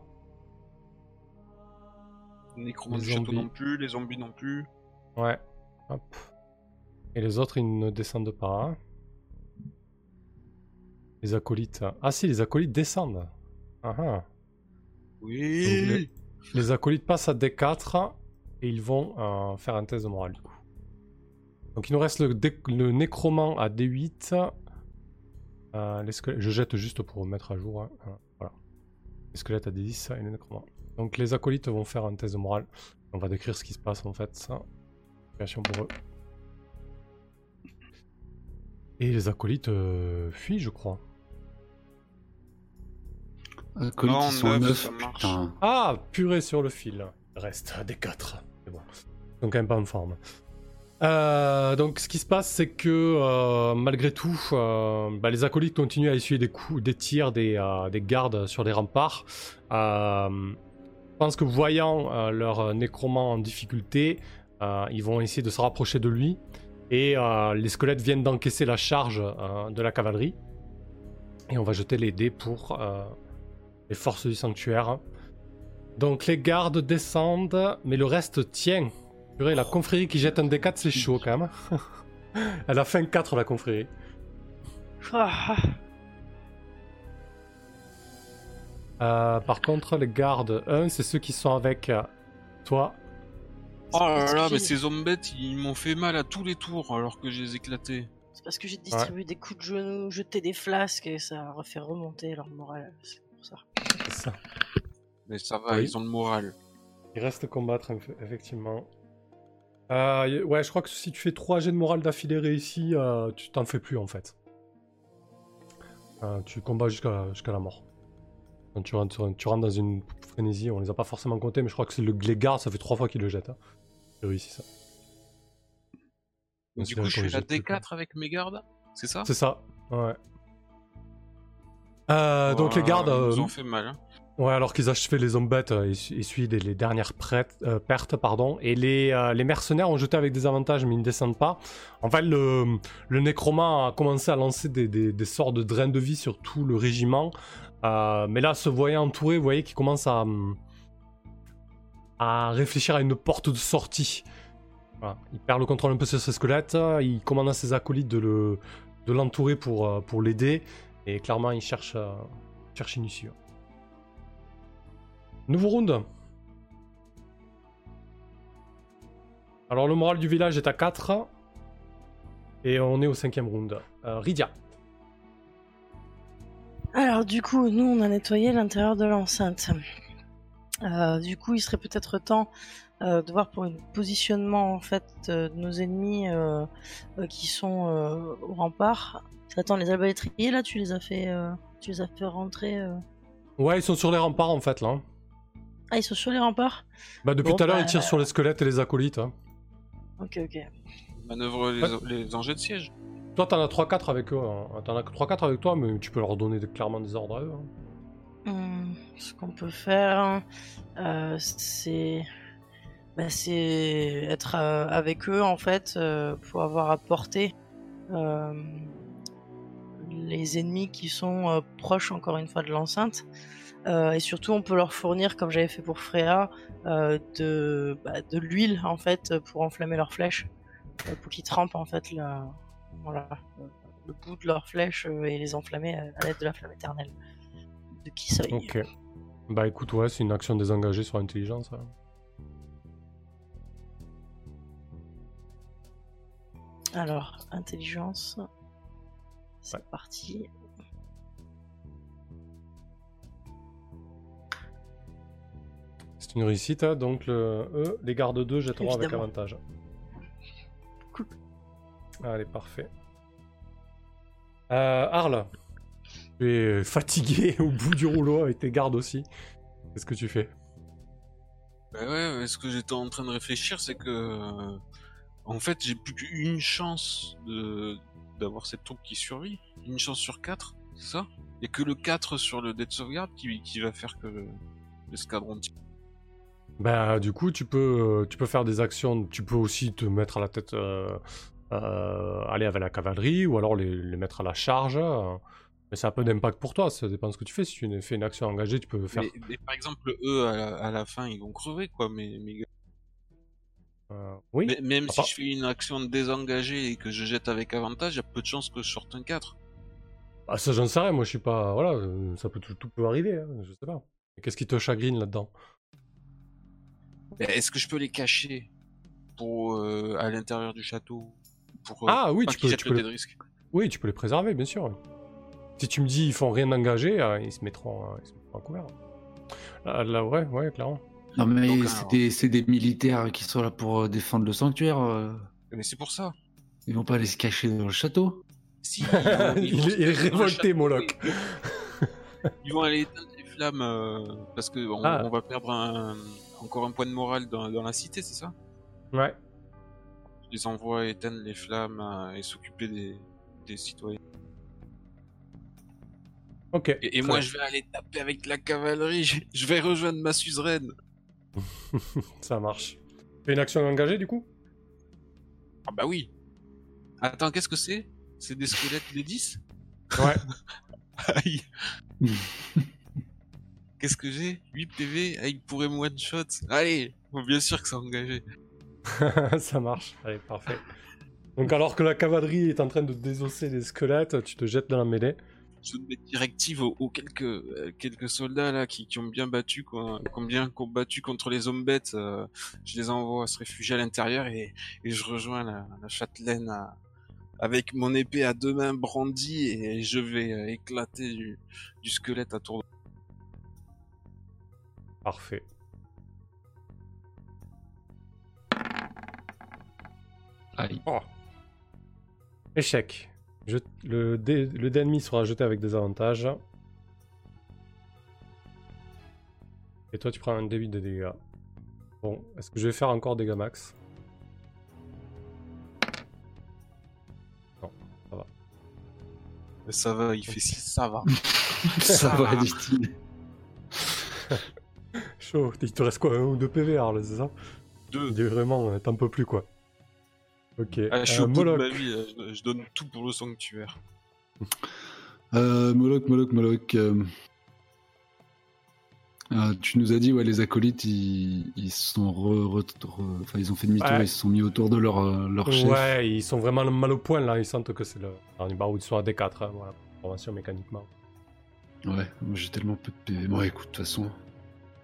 Les nécromants Les du château non plus, les zombies non plus. Ouais. Hop. Et les autres, ils ne descendent pas. hein. Les acolytes. Ah si, les acolytes descendent. Ah ah. Donc, Oui. les, les acolytes passent à D4 et ils vont euh, faire un test de morale du coup. Donc il nous reste le, le nécromant à D8. Euh, les squelettes- je jette juste pour mettre à jour. hein. Euh, Voilà. Les squelettes à D10 et le nécromant. Donc les acolytes vont faire un test de morale. On va décrire ce qui se passe en fait. Ça. Pour eux. Et les acolytes euh, fuient, je crois. Acolytes, Non, ils sont neuf, putain. Ah, purée sur le fil. Il reste des 4. Ils sont quand même pas en forme. Euh, donc, ce qui se passe, c'est que euh, malgré tout, euh, bah, les acolytes continuent à essuyer des coups, des tirs des, des gardes sur les remparts. Je pense que voyant leur nécromant en difficulté, ils vont essayer de se rapprocher de lui. Et les squelettes viennent d'encaisser la charge de la cavalerie. Et on va jeter les dés pour les forces du sanctuaire. Donc les gardes descendent, mais le reste tient. Purée, la confrérie qui jette un D4, c'est chaud quand même. Elle a fait un 4 la confrérie. Ah, Euh, par contre, les gardes 1, c'est ceux qui sont avec euh, toi. Oh là là, mais ces zombettes, ils m'ont fait mal à tous les tours alors que je les éclatais. C'est parce que j'ai distribué des coups de genoux, jeté des flasques et ça a fait remonter leur morale. C'est pour ça. C'est ça. Mais ça va, Oui. ils ont le moral. Il reste combattre, eff- effectivement. Euh, ouais, je crois que si tu fais 3 jets de morale d'affilée réussis, euh, tu t'en fais plus en fait. Euh, tu combats jusqu'à la mort. Tu rentres, tu rentres dans une frénésie, on les a pas forcément comptés, mais je crois que c'est le les ça fait 3 fois qu'ils le jettent. Hein. J'ai réussi ça. Du coup, je fais la jette plus, quoi. D4 avec mes gardes C'est ça? C'est ça, ouais. Euh, donc les Ouais, gardes, Ils ont fait mal. hein. Ouais, alors qu'ils achevaient les hommes bêtes, euh, les, dernières euh, pertes, pardon, et les, euh, les mercenaires ont jeté avec des avantages, mais ils ne descendent pas. En fait, le, le nécromant a commencé à lancer des, des- sorts de drain de vie sur tout le régiment, Euh, mais là, se voyant entouré, vous voyez qu'il commence à, à réfléchir à une porte de sortie. Il perd le contrôle un peu sur ses squelettes, il commande à ses acolytes de le- de l'entourer pour, pour l'aider, et clairement, il cherche, cherche une issue. Nouveau round. Alors le moral du village est à 4. Et on est au cinquième round. Euh, Rydia. Alors du coup, nous on a nettoyé l'intérieur de l'enceinte. Euh, du coup, il serait peut-être temps euh, de voir pour un positionnement en fait de nos ennemis qui sont au rempart. Attends, les arbalétriers là, tu les as fait, tu les as fait rentrer. Ouais, ils sont sur les remparts en fait là. Ah, ils sont sur les remparts. Bah, depuis Bon, tout à l'heure, bah, ils tirent sur les squelettes et les acolytes. hein. Ok, ok. Manœuvre les, les engins de siège. Toi, t'en as 3-4 avec eux. hein. T'en as que 3-4 avec toi, mais tu peux leur donner clairement des ordres à eux. hein. Hum, ce qu'on peut faire, euh, c'est bah, c'est être euh, avec eux en fait euh, pour avoir apporté euh, les ennemis qui sont euh, proches encore une fois de l'enceinte. Euh, et surtout, on peut leur fournir, comme j'avais fait pour Freya, euh, de, bah, de l'huile en fait pour enflammer leurs flèches, euh, pour qu'ils trempent en fait la, voilà, euh, le bout de leurs flèches euh, et les enflammer à, à l'aide de la flamme éternelle. De qui ça Ok. Bah écoute, ouais, c'est une action désengagée sur intelligence. hein. Alors, intelligence. C'est Ouais. parti. C'est une réussite, hein, donc le, eux, les gardes 2 jetteront avec avantage. Cool. Allez, parfait. Euh, Arles, tu es fatigué au bout du rouleau avec tes gardes aussi. Qu'est-ce que tu fais? Bah ouais, ouais, ce que j'étais en train de réfléchir, c'est que. euh, En fait, j'ai plus qu'une chance de d'avoir cette troupe qui survit. Une chance sur 4, c'est ça? A que le 4 sur le dead sauvegarde qui, qui va faire que le- l'escadron tire. Bah, du coup, tu peux, euh, tu peux faire des actions. Tu peux aussi te mettre à la tête, euh, euh, aller avec la cavalerie, ou alors les, les mettre à la charge. euh. Mais ça a peu d'impact pour toi, ça dépend de ce que tu fais. Si tu fais une action engagée, tu peux faire. Mais, mais par exemple, eux, à la, à la fin, ils vont crever, quoi. Oui. mais- même Papa. si je fais une action désengagée et que je jette avec avantage, il y a peu de chances que je sorte un 4. Ah, ça, j'en sais rien. Moi, je suis pas. Voilà, ça peut tout, tout peut arriver. hein, je sais pas. Qu'est-ce qui te chagrine là-dedans? Est-ce que je peux les cacher pour euh, à l'intérieur du château pour, euh, Ah oui, pas tu peux, tu les... de risque oui, tu peux les préserver, bien sûr. Si tu me dis ils font rien engagé, euh, ils se mettront, euh, ils se mettront à couvert. Là, là, ouais, ouais, clairement. Non, mais c'est des, c'est des militaires qui sont là pour euh, défendre le sanctuaire. euh. Mais c'est pour ça. Ils vont pas aller se cacher dans le château. Si, ils vont- ils il, est- révolté, Moloch. Ils vont aller éteindre les flammes euh, parce que on, Ah. on va perdre un- encore un point de morale dans, dans la cité, c'est ça Ouais. Je les envoie éteindre les flammes euh, et s'occuper des, des citoyens. Ok. Et, moi, je vais aller taper avec la cavalerie. Je, je vais rejoindre ma suzeraine. Ça marche. Fais une action engagée du coup? Ah bah oui. Attends, qu'est-ce que c'est? C'est des squelettes des 10 Ouais. Aïe. Qu'est-ce que j'ai? 8 PV Ah, il pourrait me one-shot. Allez, bon, bien sûr que c'est engagé. ça marche. Allez, parfait. Donc alors que la cavalerie est en train de désosser les squelettes, tu te jettes dans la mêlée. Je donne des directives aux, aux quelques, euh, quelques soldats là qui, qui ont bien battu, quoi, qui ont bien combattu contre les hommes bêtes. euh, je les envoie se réfugier à l'intérieur et, et je rejoins la, la châtelaine à, avec mon épée à deux mains brandie et je vais euh, éclater du, du squelette à tour de... Parfait. Aïe. Oh. Échec. Je- Le dé, le dé ennemi sera jeté avec des avantages. Et toi, tu prends un débit de dégâts. Bon, est-ce que je vais faire encore dégâts max? Mais Ça va, il fait 6, ça va. Ça va, dit-il. Chaud. Il te reste quoi Un ou deux PV, Arles, c'est ça Deux. Vraiment, euh, t'en peux plus, quoi. Ok. Ah, je suis euh, au bout de ma vie, là. je, je donne tout pour le sanctuaire. Euh, Moloch, Moloch, Moloch. euh, ah, tu nous as dit, ouais, les acolytes, ils, ils sont re- re- re- enfin, ils ont fait demi-tour, Ouais. ils se sont mis autour de leur, euh, leur chef. Ouais, ils sont vraiment mal au point, là. Ils sentent que c'est le dernier bar où ils sont à D4. hein, voilà. Formation mécaniquement. Ouais, moi j'ai tellement peu de PV. Bon, écoute, de toute façon,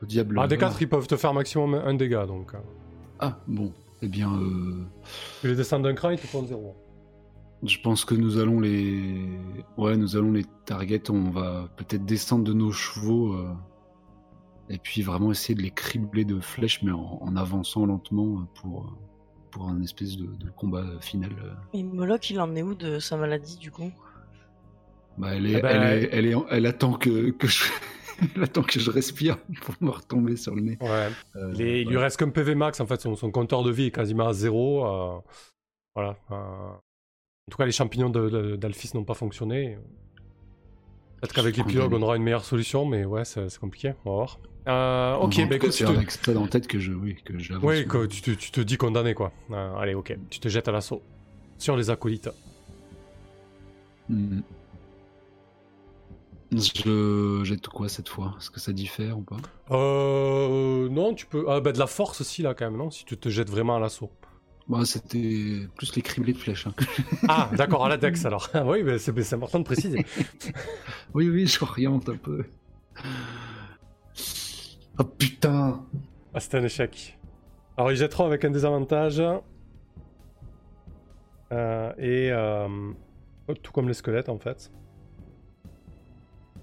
au diable. Ah, D4, voilà. ils peuvent te faire maximum un dégât, donc. euh, Ah, bon, eh bien, euh, Tu les descends d'un cran, ils te font zéro. je pense que nous allons les. Ouais, nous allons les target. On va peut-être descendre de nos chevaux. euh, Et puis vraiment essayer de les cribler de flèches, mais en, en avançant lentement euh, pour, pour un espèce de, de combat final. Et Moloch, il en est où de sa maladie du coup? Bah, elle, est, Eh ben, elle, est, elle, est, elle attend que, que je. elle attend que je respire pour me retomber sur le nez. Ouais. Euh, Il, est- il lui reste qu'un PV max, en fait, son, son compteur de vie est quasiment à zéro. euh, voilà. euh, En tout cas, les champignons d'Alphys n'ont pas fonctionné. Peut-être qu'avec l'épilogue, on aura une meilleure solution, mais ouais, c'est compliqué. On va voir. Euh, En ok, bah écoute, c'est tu te... ça dans la tête que je, oui, que j'avance. Oui, que tu, te, tu te dis condamné, quoi. Euh, allez, ok. Tu te jettes à l'assaut. Sur les acolytes. Hmm. Je jette quoi cette fois? Est-ce que ça diffère ou pas? Euh. Non, tu peux. Ah, bah de la force aussi, là, quand même, non? Si tu te jettes vraiment à l'assaut. Bah, c'était plus les criblés de flèches. hein. Ah, d'accord, à la dex alors. Ah oui, mais c'est c'est important de préciser. oui, oui, je oriente un peu. Oh putain Ah, c'était un échec. Alors, ils jetteront avec un désavantage. Euh, et. euh, tout comme les squelettes, en fait.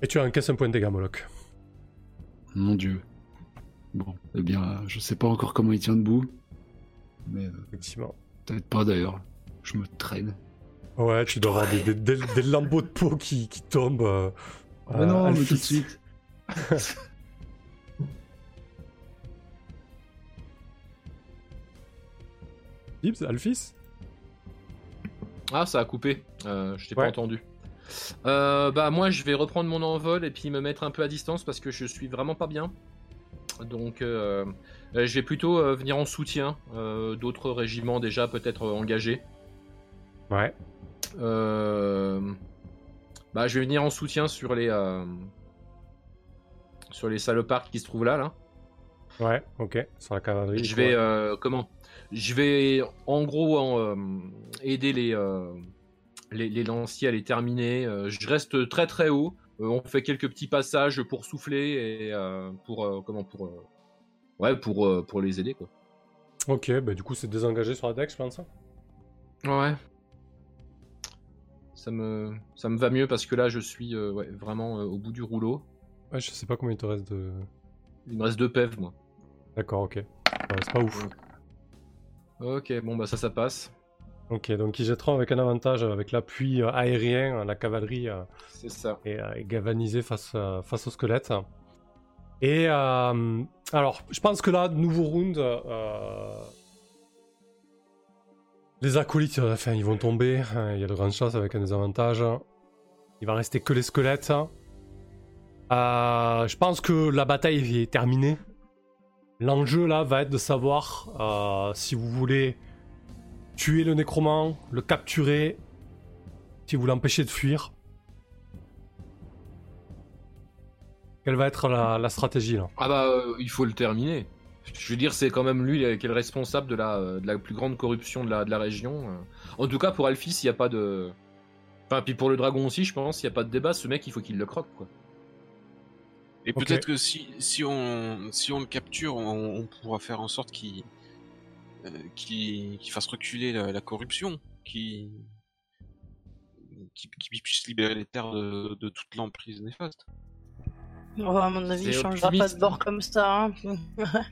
Et tu encaisses un point de dégâts, Moloch. Mon dieu. Bon, eh bien, je sais pas encore comment il tient debout. Mais euh, Effectivement. peut-être pas d'ailleurs. Je me traîne. Ouais, tu dois avoir des, des- des- des lambeaux de peau qui, qui tombent. euh, Mais euh, non, mais tout de Alphys. suite. Gibbs, Alphys? Ah, ça a coupé. Euh, je t'ai Ouais. pas entendu. Euh, bah moi, je vais reprendre mon envol et puis me mettre un peu à distance parce que je suis vraiment pas bien. Donc, euh, euh, je vais plutôt euh, venir en soutien d'autres régiments déjà peut-être engagés. Ouais. Bah, je vais venir en soutien sur les sur les salopards qui se trouvent là, là. Ouais, ok. Sur la cavalerie. Je vais comment? Je vais en gros aider les, les lanciers à les terminer. Euh, je reste très très haut. Euh, on fait quelques petits passages pour souffler et euh, pour comment pour ouais pour pour les aider quoi. Ok, bah du coup, c'est désengagé sur la deck, je pense. Ouais. Ça me ça me va mieux parce que là je suis euh, ouais, vraiment euh, au bout du rouleau. Ouais, je sais pas combien il te reste de. Il me reste deux pèves moi. D'accord, ok. C'est pas ouf. Ok bon bah ça ça passe. Ok, donc ils jetteront avec un avantage, avec l'appui euh, aérien, euh, la cavalerie euh, C'est ça. est galvanisée face, face au squelette. Et euh, alors, je pense que là, nouveau round, euh, les acolytes, enfin, ils vont tomber. hein, Il y a de grandes chances avec un désavantage. Il va rester que les squelettes. Euh, je pense que la bataille est terminée. L'enjeu là va être de savoir si vous voulez tuer le nécromant, le capturer, si vous l'empêchez de fuir. Quelle va être la, la stratégie là? Ah bah euh, il faut le terminer. Je veux dire c'est quand même lui euh, qui est le responsable de la euh, de la plus grande corruption de la de la région. En tout cas pour Alphys il y a pas de. Enfin puis pour le dragon aussi je pense il y a pas de débat. Ce mec il faut qu'il le croque quoi. Et peut-être que si, si, on, si on le capture, on, on pourra faire en sorte qu'il euh, qu'il fasse reculer la, la corruption, qui, qui puisse libérer les terres de, de toute l'emprise néfaste. Oh, à mon avis, il changera pas de bord comme ça. hein.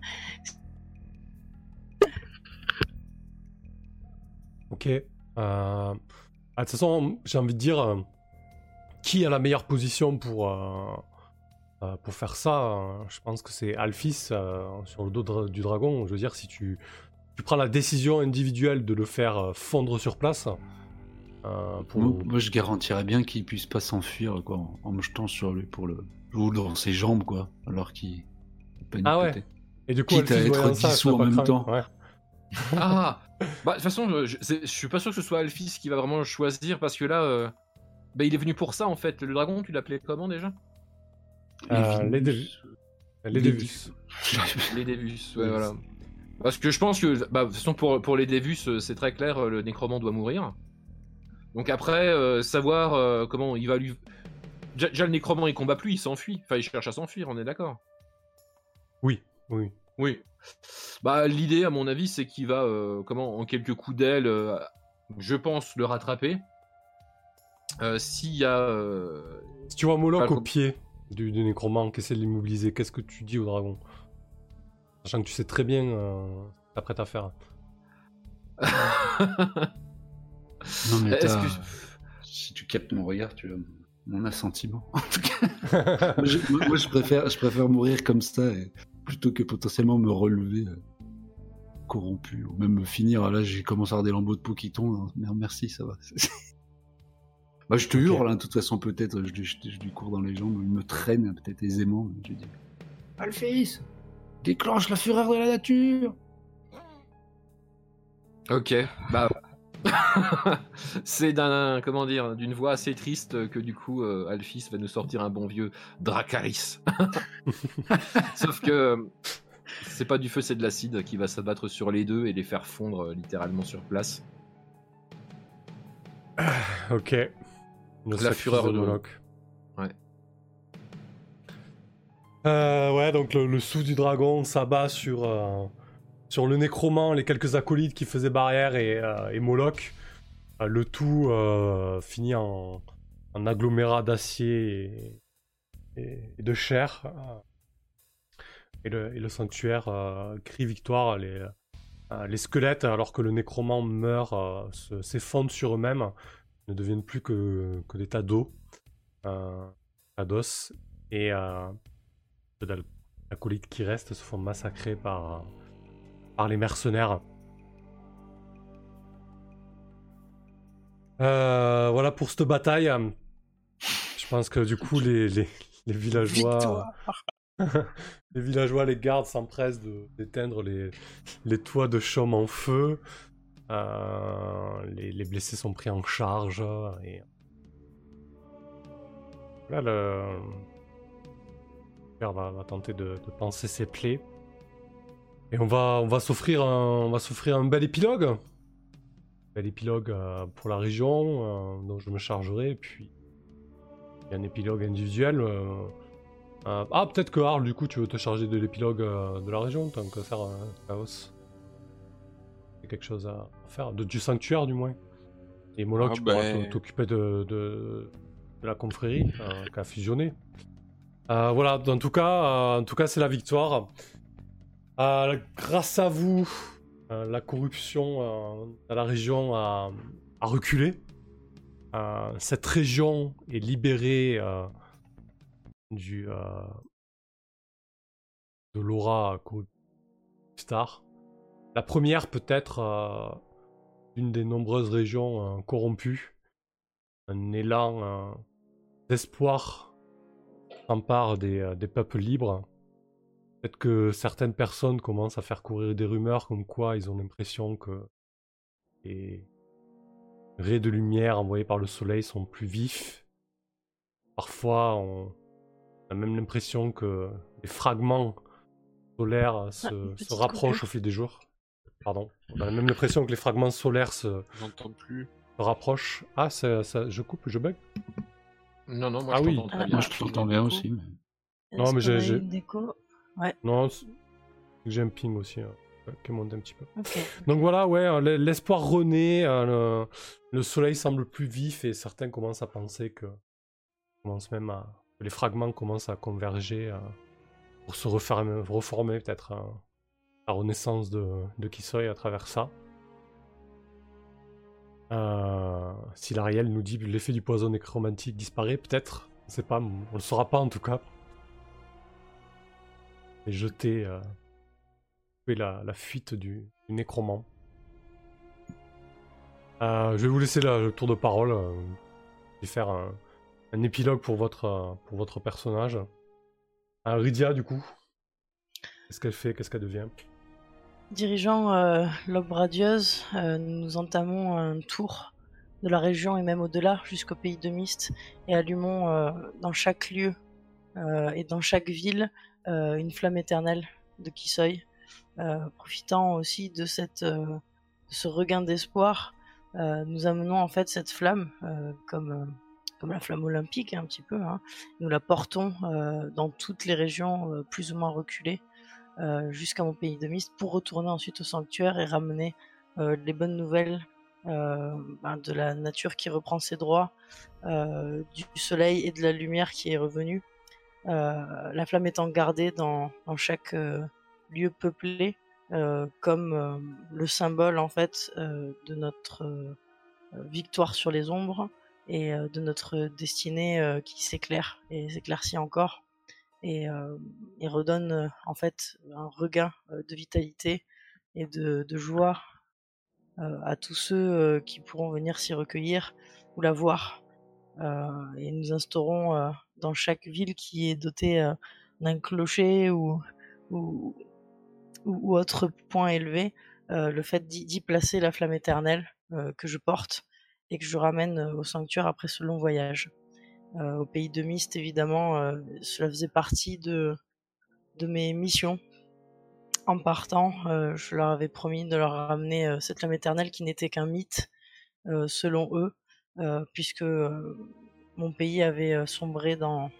Ok. Euh, ah, De toute façon, j'ai envie de dire, euh, qui a la meilleure position pour, euh, euh, pour faire ça euh, Je pense que c'est Alphys euh, sur le dos dra- du dragon. Je veux dire, si tu, tu prends la décision individuelle de le faire euh, fondre sur place, euh, pour Moi, je garantirais bien qu'il puisse pas s'enfuir quoi, en, en me jetant sur lui pour le ou dans ses jambes quoi, alors qu'il Ah ouais. Et du coup, quitte à Alphys, être dissous ça en même craindre. temps. Ouais. Ah Bah, de toute façon, je, suis pas sûr que ce soit Alphys qui va vraiment choisir parce que là, euh, bah, il est venu pour ça en fait. Le dragon, tu l'appelais comment déjà? Euh, les Dévus. Les Dévus. Les Dévus, ouais, voilà. Parce que je pense que, bah, de toute façon, pour, pour les Dévus, euh, c'est très clair, euh, le nécromant doit mourir. Donc après, euh, savoir euh, comment il va lui. Déjà, déjà, le nécromant il combat plus, il s'enfuit. Enfin, il cherche à s'enfuir, on est d'accord Oui, oui. Oui. Bah, l'idée, à mon avis, c'est qu'il va, euh, comment, en quelques coups d'aile, je pense, le rattraper. S'il y a. Si tu vois Moloch au pied du, du nécromant qui essaie de l'immobiliser, qu'est-ce que tu dis au dragon? Sachant que tu sais très bien euh, ce que t'apprêtes à faire. Non mais Est-ce t'as- que- si tu captes mon regard, tu as mon assentiment. En tout cas, moi, je, moi, je préfère, je préfère mourir comme ça et- plutôt que potentiellement me relever euh, corrompu ou même me finir. Là, j'ai commencé à avoir des lambeaux de peau qui tombent. Merde, merci, ça va. bah, je te hurle, hein, de toute façon, peut-être. Je, lui- je, je lui cours dans les jambes, il me traîne peut-être aisément. mais Je dis Alphys, déclenche la fureur de la nature. Ok, bah. c'est d'un comment dire d'une voix assez triste que du coup euh, Alphys va nous sortir un bon vieux Dracaris. Sauf que c'est pas du feu, c'est de l'acide qui va s'abattre sur les deux et les faire fondre euh, littéralement sur place. ok. Le La fureur de- Moloch. Euh, ouais, donc le, sou du dragon s'abat sur, euh, sur le nécromant, les quelques acolytes qui faisaient barrière et, euh, Moloch. Le tout finit en, en agglomérat d'acier et, de chair. Et le, sanctuaire crie victoire. Les, les squelettes, alors que le nécromant meurt, se- s'effondrent sur eux-mêmes, ne deviennent plus que, que des tas d'eau, tas d'os. Et acolytes qui restent se font massacrer par, par les mercenaires. Euh, voilà pour cette bataille. Je pense que du coup les, les, les villageois, les villageois, les gardes s'empressent de- d'éteindre les, les toits de chaume en feu. Euh, les, les blessés sont pris en charge et là le va, va tenter de, de panser ses plaies. Et on va on va s'offrir un on va s'offrir un bel épilogue. Bel épilogue euh, pour la région euh, dont je me chargerai et puis il y a un épilogue individuel euh, ah peut-être que Arl du coup tu veux te charger de l'épilogue de la région tant que faire un chaos. C'est quelque chose à faire de, du sanctuaire du moins. Et Moloch Ah, tu pourras ben. t'occuper de, de, de la confrérie qui a fusionné voilà en tout cas euh, en tout cas c'est la victoire Euh, grâce à vous euh, la corruption euh, dans la région a, reculé. Euh, cette région est libérée euh, euh, de l'aura Star. La première peut-être euh, d'une des nombreuses régions euh, corrompues. Un élan euh, d'espoir s'empare des, euh, des peuples libres. Peut-être que certaines personnes commencent à faire courir des rumeurs comme quoi ils ont l'impression que les raies de lumière envoyés par le soleil sont plus vifs. Parfois, on a même l'impression que les fragments solaires se, Ah, rapprochent coupure. au fil des jours. Pardon. On a même l'impression que les fragments solaires se, J'entends plus. se rapprochent. Ah, ça, ça- je coupe, je bug Non, non, moi Ah je oui. t'entends très Ah, bien. Moi, je t'entends bien aussi. mais- Non, Est-ce mais j'ai- une déco Non, c'est- j'ai un ping aussi. hein. qui monte un petit peu. Donc voilà, ouais, euh, l'espoir renaît, euh, le, le soleil semble plus vif et certains commencent à penser que commencent même à que les fragments commencent à converger euh, pour se refermer- reformer peut-être euh, la renaissance de, de Kisoi à travers ça. Euh, si l'Ariel nous dit l'effet du poison nécromantique disparaît, peut-être, on on le saura pas en tout cas. Et jeter euh, la, fuite du, nécromant. Euh, je vais vous laisser la- le tour de parole. euh, je vais faire un, épilogue pour votre, euh, pour votre personnage. Rydia, du coup. Qu'est-ce qu'elle fait Qu'est-ce qu'elle devient? Dirigeant euh, radieuse, euh, nous entamons un tour de la région et même au-delà jusqu'au pays de Mist et allumons euh, dans chaque lieu euh, et dans chaque ville une flamme éternelle de Kisoi, euh, profitant aussi de, cette, ce regain d'espoir. nous amenons en fait cette flamme comme, comme la flamme olympique un petit peu. hein. Nous la portons dans toutes les régions plus ou moins reculées jusqu'à mon pays de Mist pour retourner ensuite au sanctuaire et ramener euh, les bonnes nouvelles euh, ben, de la nature qui reprend ses droits, euh, du soleil et de la lumière qui est revenue. Euh, la flamme étant gardée dans, chaque euh, lieu peuplé euh, comme euh, le symbole en fait euh, de notre euh, victoire sur les ombres et euh, de notre destinée euh, qui s'éclaire et s'éclaircit encore et, euh, et redonne euh, en fait un regain euh, de vitalité et de, joie à tous ceux qui pourront venir s'y recueillir ou la voir. Et nous instaurons dans chaque ville qui est dotée d'un clocher ou, ou, autre point élevé le fait d'y placer la flamme éternelle que je porte et que je ramène au sanctuaire après ce long voyage. Euh, au pays de Mist, évidemment, euh, cela faisait partie de, mes missions. En partant, euh, je leur avais promis de leur ramener cette flamme éternelle qui n'était qu'un mythe, selon eux, puisque mon pays avait sombré dans,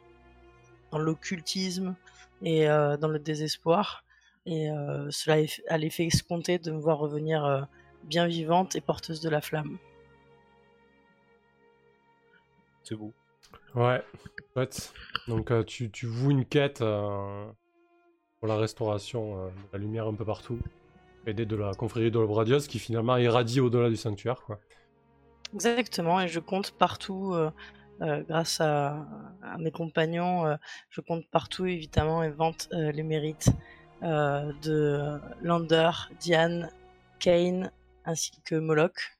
l'occultisme et dans le désespoir. Et cela allait fait escompter de me voir revenir bien vivante et porteuse de la flamme. C'est beau. Ouais, chouette. Donc euh, tu, tu voues une quête euh, pour la restauration euh, de la lumière un peu partout. Aidé de la confrérie de l'Aube radieuse qui finalement irradie au-delà du sanctuaire. Quoi. Exactement, et je compte partout, grâce à, à mes compagnons, je compte partout évidemment et vante les mérites de Lander, Diane, Kane ainsi que Moloch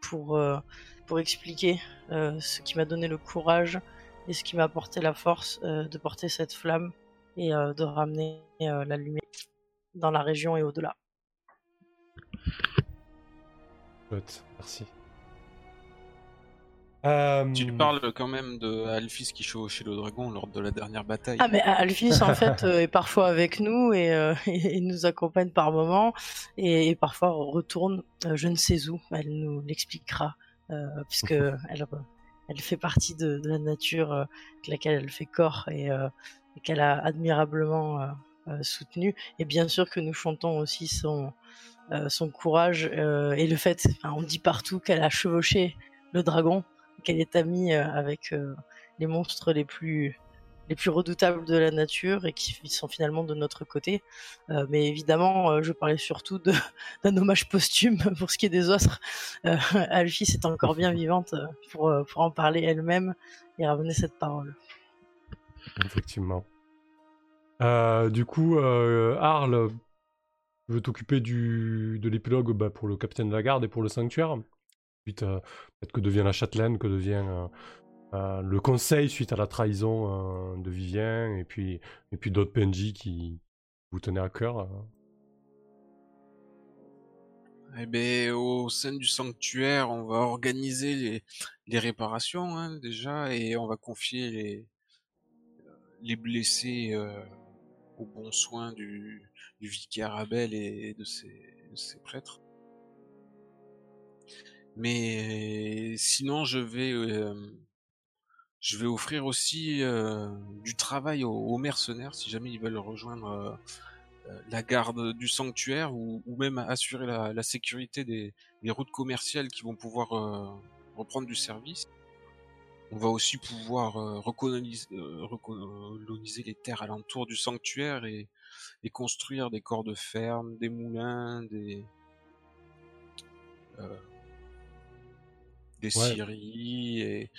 pour, pour expliquer euh, ce qui m'a donné le courage et ce qui m'a apporté la force euh, de porter cette flamme et euh, de ramener euh, la lumière dans la région et au-delà. Merci. Euh, Tu parles quand même de Alphys qui chevauchait le dragon lors de la dernière bataille. Ah mais Alphys en fait euh, est parfois avec nous et, euh, et nous accompagne par moments et, et parfois retourne euh, je ne sais où. Elle nous l'expliquera puisque elle, elle fait partie de, de la nature euh, avec laquelle elle fait corps et, euh, et qu'elle a admirablement euh, euh, soutenu. Et bien sûr que nous chantons aussi son euh, son courage euh, et le fait, on dit partout qu'elle a chevauché le dragon, qu'elle est amie euh, avec euh, les monstres les plus les plus redoutables de la nature et qui sont finalement de notre côté. Euh, mais évidemment, euh, je parlais surtout d'un hommage posthume pour ce qui est des autres. Euh, Alphys est encore bien vivante euh, pour, pour en parler elle-même et ramener cette parole. Effectivement. Du coup, euh, Arl, tu veux t'occuper de l'épilogue bah, pour le capitaine de la garde et pour le sanctuaire. Ensuite, peut-être que devient la châtelaine, que devient euh, le conseil suite à la trahison euh, de Vivien, et puis, d'autres PNJ qui vous tenaient à cœur. euh. Eh ben, au sein du sanctuaire, on va organiser les, réparations hein, déjà et on va confier les, les blessés euh, aux bons soins du, vicaire Abel et de ses, prêtres. Mais sinon, je vais, je vais offrir aussi euh, du travail aux, aux mercenaires si jamais ils veulent rejoindre euh, la garde du sanctuaire ou, ou même assurer la, la sécurité des, des, routes commerciales qui vont pouvoir euh, reprendre du service. On va aussi pouvoir euh, recoloniser, euh, recoloniser, les terres alentours du sanctuaire et, et, construire des corps de ferme, des moulins, des des ouais. scieries et,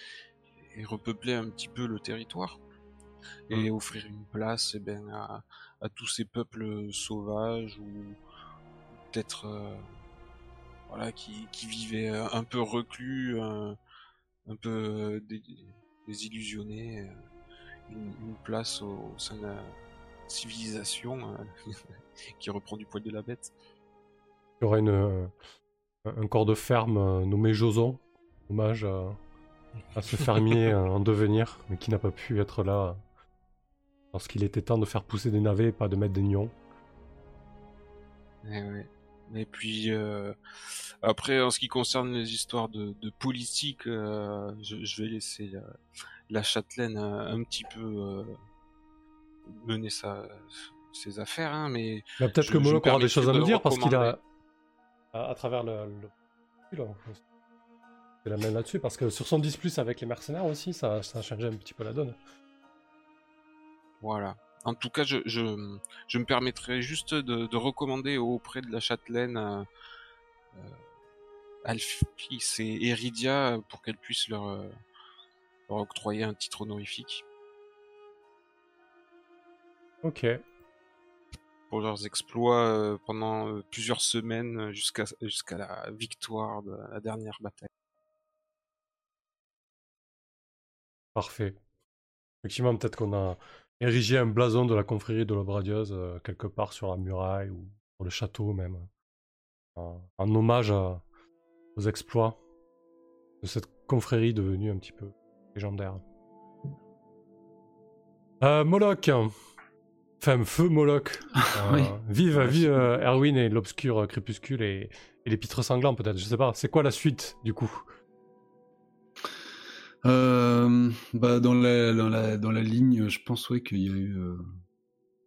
et repeupler un petit peu le territoire et mmh. offrir une place eh ben, à, à, tous ces peuples sauvages ou peut-être euh, voilà qui, qui, vivaient un peu reclus, un, un peu désillusionnés, euh, une, une, place au, au, sein de la civilisation euh, qui reprend du poil de la bête. Il y aurait une, un corps de ferme nommé Joson, hommage à, à ce fermier en devenir, mais qui n'a pas pu être là lorsqu'il était temps de faire pousser des navets et pas de mettre des nions. Et, eh ouais. et puis euh, après, en ce qui concerne les histoires de, de politique, euh, je, je, vais laisser la, la châtelaine un, un, petit peu euh, mener sa, ses affaires, hein, mais bah, peut-être que Moloch aura des choses à nous dire parce qu'il a à, à, travers le, le... La même là-dessus parce que sur son 10 plus avec les mercenaires aussi, ça, ça a changé un petit peu la donne. Voilà. En tout cas, je, je, je me permettrai juste de, de, recommander auprès de la châtelaine euh, euh, Alphys et Eridia pour qu'elles puissent leur, euh, leur, octroyer un titre honorifique. Ok. Pour leurs exploits euh, pendant plusieurs semaines jusqu'à jusqu'à la victoire de la dernière bataille. Parfait. Effectivement, peut-être qu'on a érigé un blason de la confrérie de l'Obradieuse euh, quelque part sur la muraille ou sur le château même, en, en hommage à, aux exploits de cette confrérie devenue un petit peu légendaire. Euh, Moloch, enfin feu Moloch, euh, oui. vive, vive euh, Erwin et l'obscur crépuscule et, et les pitres sanglants peut-être, je sais pas. C'est quoi la suite du coup? Euh, bah dans la, dans la ligne, je pense qu'il y a eu euh,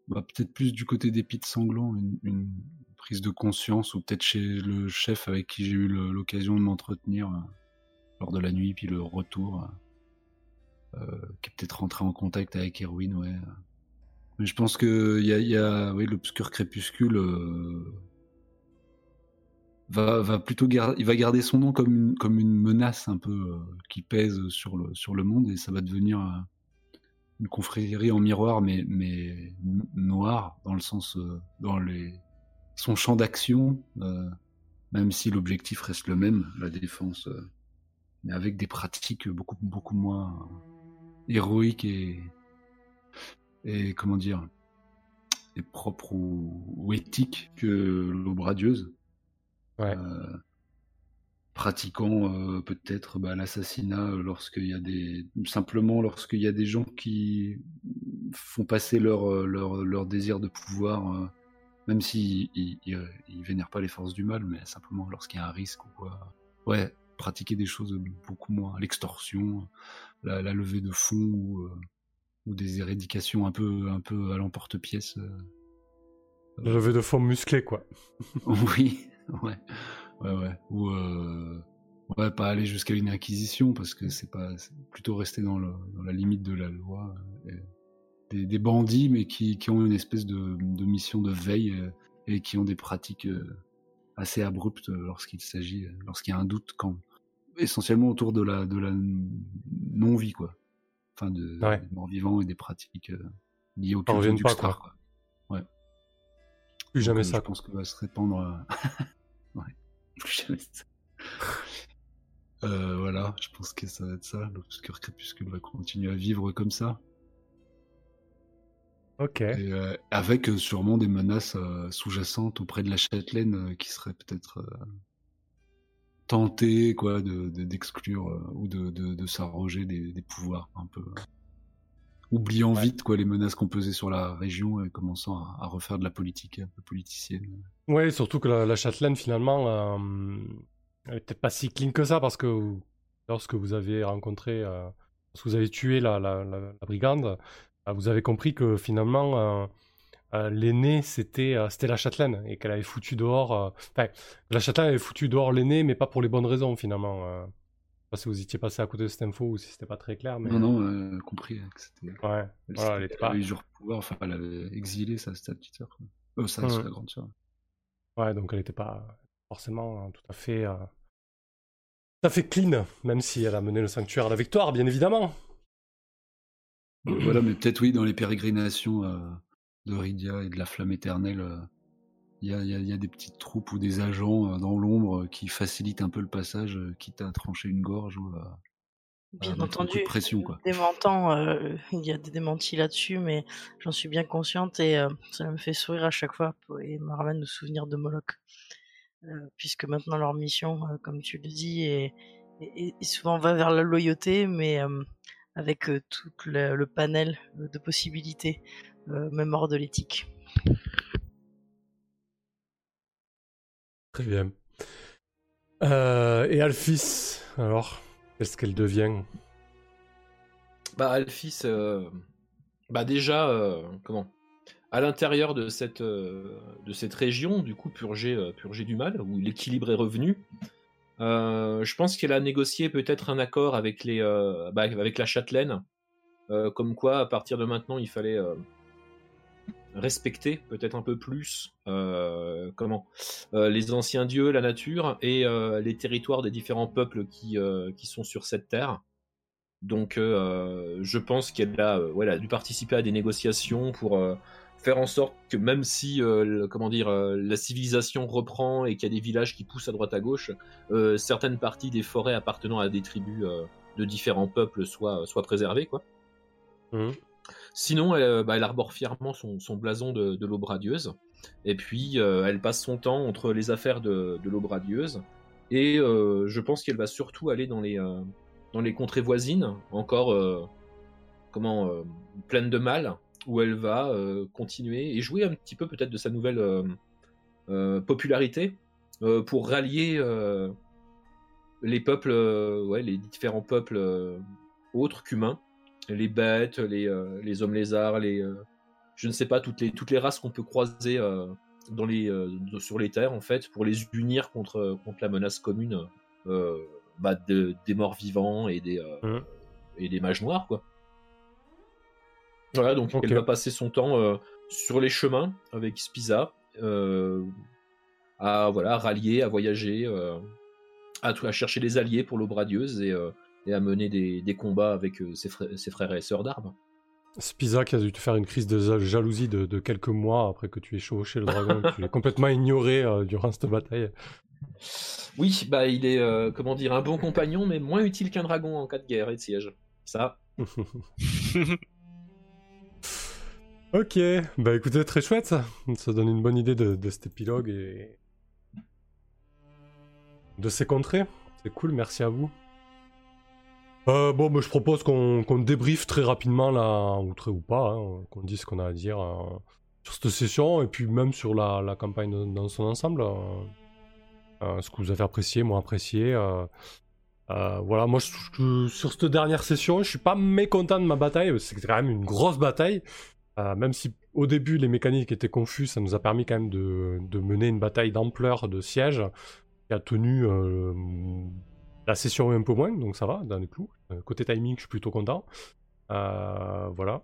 bah, peut-être plus du côté des pites sanglants une, prise de conscience ou peut-être chez le chef avec qui j'ai eu l'occasion de m'entretenir euh, lors de la nuit puis le retour euh, qui est peut-être rentré en contact avec Erwin ouais. Mais je pense que il y a, y a l'obscur crépuscule va, va plutôt garder, il va garder son nom comme une, comme une menace un peu euh, qui pèse sur le, sur le monde et ça va devenir euh, une confrérie en miroir mais, mais noir dans le sens, euh, dans les, son champ d'action, euh, même si l'objectif reste le même, la défense, euh, mais avec des pratiques beaucoup, beaucoup moins héroïques et, et comment dire, et propres ou, ou éthiques que l'aube radieuse. Ouais. Euh, pratiquant euh, peut-être bah, l'assassinat lorsqu'il y a des simplement lorsqu'il y a des gens qui font passer leur euh, leur, leur désir de pouvoir euh, même s'ils ils, ils, ils, vénèrent pas les forces du mal mais simplement lorsqu'il y a un risque ou quoi. Ouais pratiquer des choses beaucoup moins l'extorsion la, la, levée de fonds ou, euh, ou des éradications un peu un peu à l'emporte-pièce la levée de fonds musclée quoi. Oui ouais, ouais, ouais. Ou euh, ouais, pas aller jusqu'à une acquisition parce que c'est pas plutôt rester dans, le, dans, la limite de la loi. Et des, des, bandits, mais qui, qui, ont une espèce de, de mission de veille euh, et qui ont des pratiques euh, assez abruptes lorsqu'il s'agit, lorsqu'il y a un doute, quand essentiellement autour de la, de la non-vie, quoi. Enfin, de, ouais. des morts vivants et des pratiques liées au culte du pas, quoi. quoi. Ouais. Plus jamais Donc, ça. Je pense que va se répandre. ouais. Plus jamais ça. Euh, voilà, je pense que ça va être ça. L'obscur crépuscule va continuer à vivre comme ça. Ok. Et, euh, avec euh, sûrement des menaces euh, sous-jacentes auprès de la châtelaine euh, qui serait peut-être euh, tentée quoi, de, d'exclure ou de, de, de s'arroger des, des, pouvoirs un peu oubliant ouais. vite quoi les menaces qu'on pesait sur la région et commençant à, à, refaire de la politique un peu politicienne. Ouais, surtout que la, la châtelaine finalement euh, elle était pas si clean que ça parce que lorsque vous avez rencontré, euh, lorsque vous avez tué la, la, la brigande, euh, vous avez compris que finalement euh, euh, l'aîné c'était c'était la châtelaine et qu'elle avait foutu dehors. Enfin, la châtelaine avait foutu dehors l'aîné, mais pas pour les bonnes raisons finalement. Pas si vous étiez passé à côté de cette info ou si c'était pas très clair, mais. Non, non, euh, compris que c'était. Ouais, Elle, voilà, elle était pas. genre pouvoir, enfin, elle avait exilé sa, sa petite sœur. Euh, sa, Ouais. sa grande sœur. Ouais, donc elle était pas forcément euh, tout à fait. euh, Tout à fait clean, même si elle a mené le sanctuaire à la victoire, bien évidemment. Voilà, mais peut-être oui, dans les pérégrinations euh, de Rydia et de la flamme éternelle, il y, a, il y a- il y a des petites troupes ou des agents euh, dans l'ombre euh, qui facilitent un peu le passage, euh, quitte à trancher une gorge ou à, Bien entendu, pression, quoi. démentant, euh, il y a des démentis là-dessus, mais j'en suis bien consciente et euh, ça me fait sourire à chaque fois et me ramène au souvenir de Moloch. Euh, puisque maintenant leur mission, comme tu le dis, est, est- est souvent va vers la loyauté, mais avec tout le, le panel de possibilités, même hors de l'éthique. Bien. Euh, et Alphys, alors, qu'est-ce qu'elle devient? Bah, Alphys, euh, bah déjà, euh, comment? À l'intérieur de cette, région, du coup, purgée, du mal, où l'équilibre est revenu, je pense qu'elle a négocié peut-être un accord avec, les, bah, avec la châtelaine, comme quoi, à partir de maintenant, il fallait respecter peut-être un peu plus euh, comment euh, les anciens dieux, la nature et euh, les territoires des différents peuples qui, qui sont sur cette terre. Donc, je pense qu'elle a, a dû participer à des négociations pour faire en sorte que même si, comment dire, la civilisation reprend et qu'il y a des villages qui poussent à droite à gauche, certaines parties des forêts appartenant à des tribus de différents peuples soient, soient préservées, quoi. Mhm. Sinon, elle, euh, bah, elle arbore fièrement son, son blason de, de radieuse. Et puis, euh, elle passe son temps entre les affaires de, de radieuse. Et euh, je pense qu'elle va surtout aller dans les, dans les contrées voisines, encore comment, pleines de mal, où elle va continuer et jouer un petit peu peut-être de sa nouvelle popularité pour rallier les peuples, ouais, les différents peuples autres qu'humains, les bêtes, les, euh, les hommes lézards, les, euh, je ne sais pas, toutes les, toutes les races qu'on peut croiser euh, dans les, sur les terres, en fait, pour les unir contre, contre la menace commune bah, de- des morts vivants et des, Mhm. et des mages noirs, quoi. Voilà, donc elle va passer son temps sur les chemins avec Spiza, à voilà, rallier, à voyager, à, à chercher des alliés pour l'aube radieuse et, et à mener des, des combats avec euh, ses, frères, ses frères et sœurs d'armes. Spiza qui a dû te faire une crise de ja- jalousie de, de quelques mois après que tu aies chevauché le dragon. tu l'as complètement ignoré euh, durant cette bataille. Oui, bah il est, euh, comment dire, un bon compagnon, mais moins utile qu'un dragon en cas de guerre et de siège. Ça, ok, bah écoutez, très chouette ça. Ça donne une bonne idée de, de cet épilogue et de ces contrées. C'est cool, merci à vous. Euh, bon, bah, je propose qu'on qu'on débriefe très rapidement là, ou très ou pas, hein, qu'on dise ce qu'on a à dire euh, sur cette session et puis même sur la, campagne dans, son ensemble. euh, ce que vous avez apprécié, moins apprécié. voilà, moi sur cette dernière session, je suis pas mécontent de ma bataille. C'est quand même une grosse bataille. Même si au début les mécaniques étaient confuses, ça nous a permis quand même de, de mener une bataille d'ampleur de siège qui a tenu la session un peu moins, donc ça va, dans les clous. Euh, côté timing, je suis plutôt content. Euh, voilà.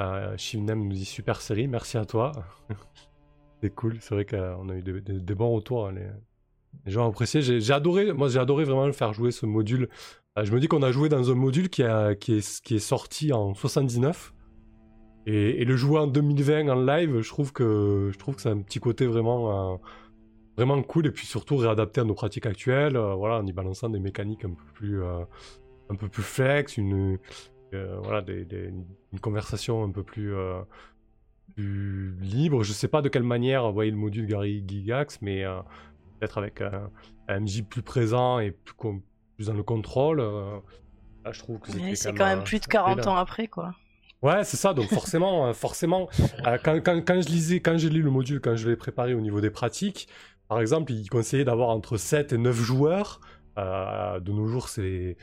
Euh, Shivnem nous dit super série, merci à toi. c'est cool, c'est vrai qu'on a eu des, bons retours. hein, Les, les gens ont apprécié. J'ai adoré, moi j'ai adoré vraiment le faire jouer ce module. Euh, je me dis qu'on a joué dans un module qui, est, est sorti en 79. Et, et le jouer en 2020 en live, je trouve que c'est un petit côté vraiment vraiment cool et puis surtout réadapté à nos pratiques actuelles, euh, voilà, en y balançant des mécaniques un peu plus euh, un peu plus flex, une euh, voilà des, des- une conversation un peu plus euh, plus libre. Je sais pas de quelle manière vous voyez le module Gary Gigax, mais peut-être avec un, un MJ plus présent et plus, dans le contrôle. là, je trouve que C'est quand même plus de c'était 40 là. ans après, quoi. Ouais, c'est ça. Donc forcément, forcément, euh, quand, quand, quand je lisais, quand j'ai lu le module, quand je l'ai préparé au niveau des pratiques, par exemple, il conseillait d'avoir entre 7 et 9 joueurs. Euh, de nos jours, c'est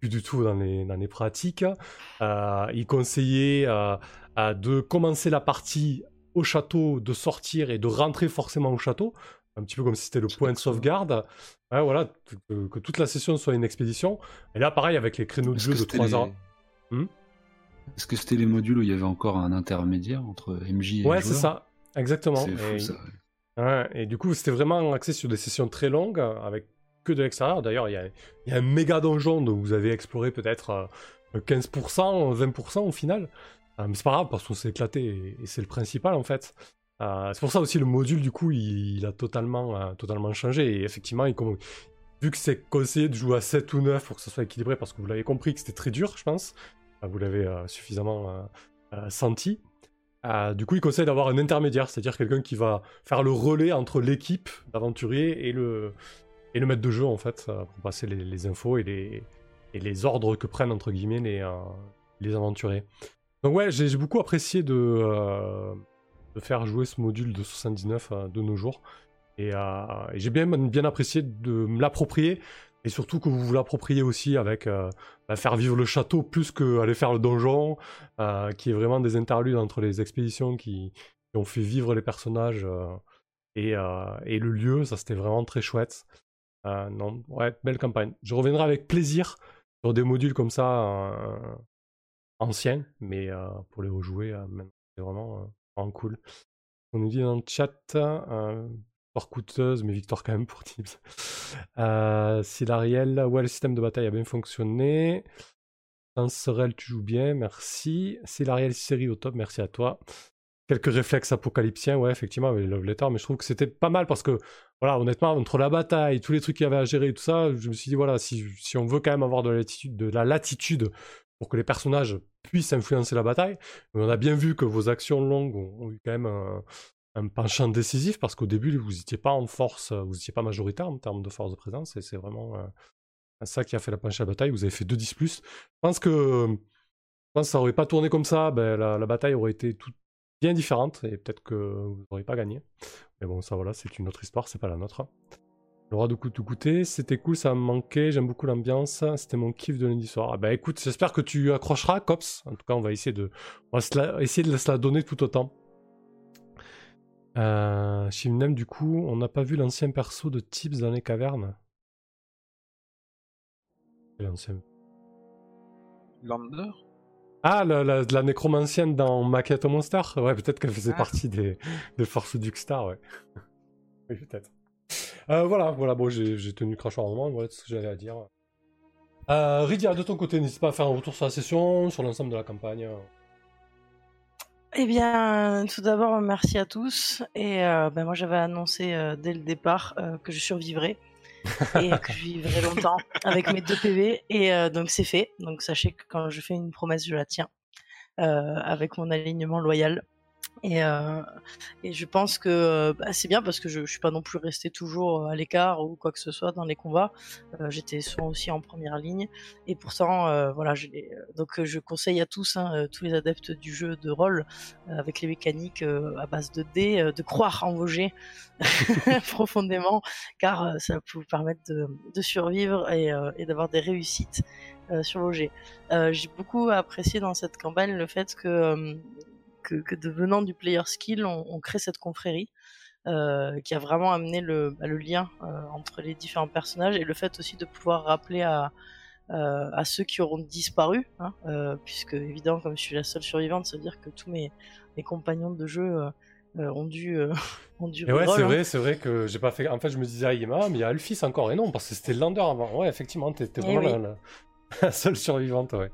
plus du tout dans les, dans les pratiques. Euh, il conseillait euh, de commencer la partie au château, de sortir et de rentrer forcément au château, un petit peu comme si c'était le point de sauvegarde. Ouais, voilà, que, que toute la session soit une expédition. Et là, pareil, avec les créneaux de jeu de c'était 3 les- heures. Est-ce que c'était les modules où il y avait encore un intermédiaire entre MJ et Ouais, c'est ça, exactement. C'est fou Et- ça. Ouais, et du coup, c'était vraiment axé sur des sessions très longues, euh, avec que de l'extérieur. D'ailleurs, il y a, un méga donjon dont vous avez exploré peut-être euh, 15%, 20% au final. Euh, mais c'est pas grave, parce qu'on s'est éclaté, et, c'est le principal en fait. Euh, c'est pour ça aussi le module, du coup, il, a totalement, euh, totalement changé. Et effectivement, vu que c'est conseillé de jouer à 7 ou 9 pour que ce soit équilibré, parce que vous l'avez compris que c'était très dur, je pense. Euh, Vous l'avez euh, suffisamment euh, euh, senti. Euh, du coup, il conseille d'avoir un intermédiaire, c'est-à-dire quelqu'un qui va faire le relais entre l'équipe d'aventuriers et le, et le maître de jeu, en fait, euh, pour passer les, infos et les, et les ordres que prennent, entre guillemets, les, euh, les aventuriers. Donc ouais, j'ai beaucoup apprécié de, de faire jouer ce module de 79 euh, de nos jours. Et, et j'ai bien, bien apprécié de me l'approprier, et surtout que vous vous l'appropriez aussi avec euh, bah, faire vivre le château plus qu'aller faire le donjon, euh, qui est vraiment des interludes entre les expéditions qui, ont fait vivre les personnages euh, et, et le lieu. Ça, c'était vraiment très chouette. Non, ouais, belle campagne. Je reviendrai avec plaisir sur des modules comme ça anciens, mais pour les rejouer, c'est vraiment, cool. On nous dit dans le chat, coûteuse, mais victoire quand même pour Tips. Euh, Silariel, ouais, le système de bataille a bien fonctionné. Danserel, tu joues bien, merci. Silariel série au top, merci à toi. Quelques réflexes apocalyptiens, ouais, effectivement, avec les Love Letters, mais je trouve que c'était pas mal parce que, voilà, honnêtement, entre la bataille, tous les trucs qu'il y avait à gérer et tout ça, je me suis dit, voilà, si, si on veut quand même avoir de la latitude, de la latitude pour que les personnages puissent influencer la bataille, on a bien vu que vos actions longues ont eu quand même un, un penchant décisif parce qu'au début, vous n'étiez pas en force, vous n'étiez pas majoritaire en termes de force de présence et c'est vraiment euh, ça qui a fait la penchée à la bataille. Vous avez fait 2 10 plus. Je pense que, je ça aurait pas tourné comme ça, ben, la, bataille aurait été tout bien différente et peut-être que vous n'auriez pas gagné. Mais bon, ça voilà, c'est une autre histoire, c'est pas la nôtre. Le roi de coup tout goûter, c'était cool, ça me manquait, j'aime beaucoup l'ambiance, c'était mon kiff de lundi soir. Ah bah écoute, j'espère que tu accrocheras, Cops. En tout cas, on va essayer de, on va essayer de se la donner tout autant. Euh, Shimnem, du coup, on n'a pas vu l'ancien perso de Tips dans les cavernes. L'ancien- Lander? Ah, la, la, la nécromancienne dans Maquette au Monster Ouais, peut-être qu'elle faisait Ah. partie des, des forces du Star, ouais. oui, peut-être. Euh, voilà, voilà, bon, j'ai tenu crachoir un moment, voilà tout ce que j'avais à dire. Euh, Rydia, de ton côté, n'hésite pas à faire un retour sur la session, sur l'ensemble de la campagne. Eh bien, tout d'abord, merci à tous. Et euh, ben, moi, j'avais annoncé euh, dès le départ euh, que je survivrais et que je vivrais longtemps avec mes deux PV. Et donc, c'est fait. Donc, sachez que quand je fais une promesse, je la tiens avec mon alignement loyal. Et, euh, et je pense que euh, bah, c'est bien parce que je, je suis pas non plus resté toujours à l'écart ou quoi que ce soit dans les combats. Euh, J'étais souvent aussi en première ligne. Et pourtant, euh, voilà, je donc euh, je conseille à tous, hein, euh, tous les adeptes du jeu de rôle, euh, avec les mécaniques euh, à base de dés, euh, de croire en vos jets profondément, car euh, ça va vous permettre de, survivre et, euh, d'avoir des réussites euh, sur. Euh, J'ai beaucoup apprécié dans cette campagne le fait que, euh, que, que devenant du player skill, on, on crée cette confrérie. euh, qui a vraiment amené le, bah, le lien euh, entre les différents personnages et le fait aussi de pouvoir rappeler à, euh, à ceux qui auront disparu, hein, puisque évidemment comme je suis la seule survivante, ça veut dire que tous mes, mes compagnons de jeu ont dû ont dû Et ouais, c'est hein. vrai, c'est vrai que j'ai pas fait. En fait, je me disais, ah, Yema, mais il y a Alphys encore, et non, parce que c'était Lander avant. Ouais, effectivement, t'étais Eh vraiment oui. la, la- la seule survivante, ouais.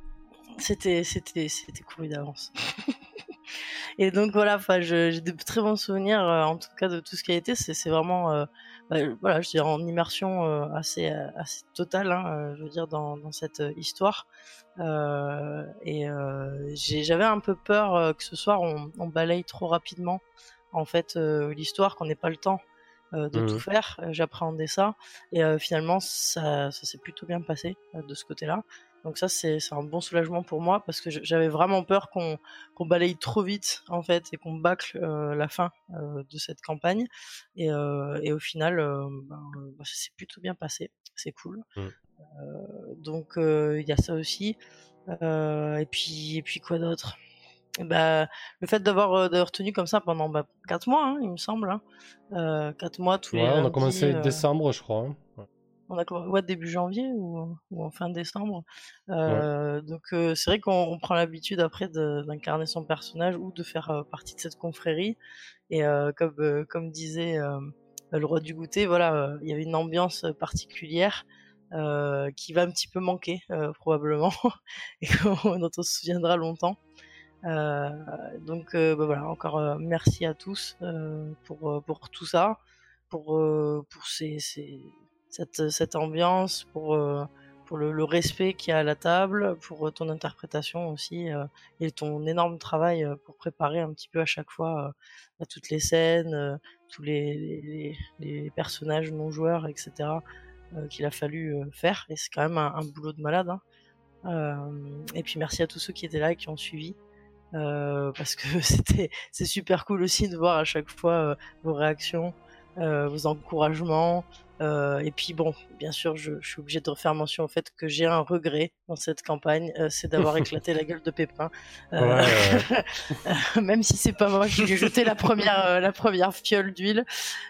C'était couru d'avance. et donc voilà, enfin, j'ai de très bons souvenirs euh, en tout cas de tout ce qui a été. C'est vraiment euh, bah, voilà, je dirais en immersion euh, assez assez totale, hein, je veux dire dans dans cette histoire. Et j'avais un peu peur que ce soir on, on balaye trop rapidement en fait l'histoire, qu'on n'ait pas le temps de Mhm. tout faire. J'appréhendais ça et euh, finalement ça ça s'est plutôt bien passé euh, de ce côté-là. Donc ça, c'est un bon soulagement pour moi parce que j'avais vraiment peur qu'on balaye trop vite en fait et qu'on bâcle euh, la fin euh, de cette campagne. Et, euh, et au final, ben, bah, ça s'est plutôt bien passé. C'est cool. Mm. Euh, donc il y a ça aussi. Et puis et puis quoi d'autre? Bah, le fait d'avoir euh, d'avoir tenu comme ça pendant bah, 4 mois, hein, il me semble. Hein. Euh, 4 mois tous les Ouais, on a commencé euh, décembre, je crois. hein. Ouais. On a comm- ouais, début janvier ou, ou en fin décembre. Euh, Donc euh, c'est vrai qu'on on prend l'habitude après d'incarner son personnage ou de faire euh, partie de cette confrérie. Et comme comme disait le roi du goûter, voilà, il y avait une ambiance particulière. qui va un petit peu manquer probablement et dont on se souviendra longtemps. Donc bah voilà, encore merci à tous pour, pour tout ça, pour, pour ces, ces- cette, cette ambiance, pour, euh, pour le, respect qu'il y a à la table, pour euh, ton interprétation aussi euh, et ton énorme travail euh, pour préparer un petit peu à chaque fois euh, à toutes les scènes, euh, tous les, personnages non joueurs, etc. euh, qu'il a fallu euh, faire. Et c'est quand même un, boulot de malade. hein. Euh, et puis merci à tous ceux qui étaient là et qui ont suivi. Euh, parce que c'était c'est super cool aussi de voir à chaque fois euh, vos réactions, euh, vos encouragements. Euh, et puis bon, bien sûr, je, je suis obligé de refaire mention au fait que j'ai un regret dans cette campagne, euh, c'est d'avoir éclaté la gueule de Pépin. Euh, Ouais, même si c'est pas moi qui lui ai jeté la première euh, la première fiole d'huile.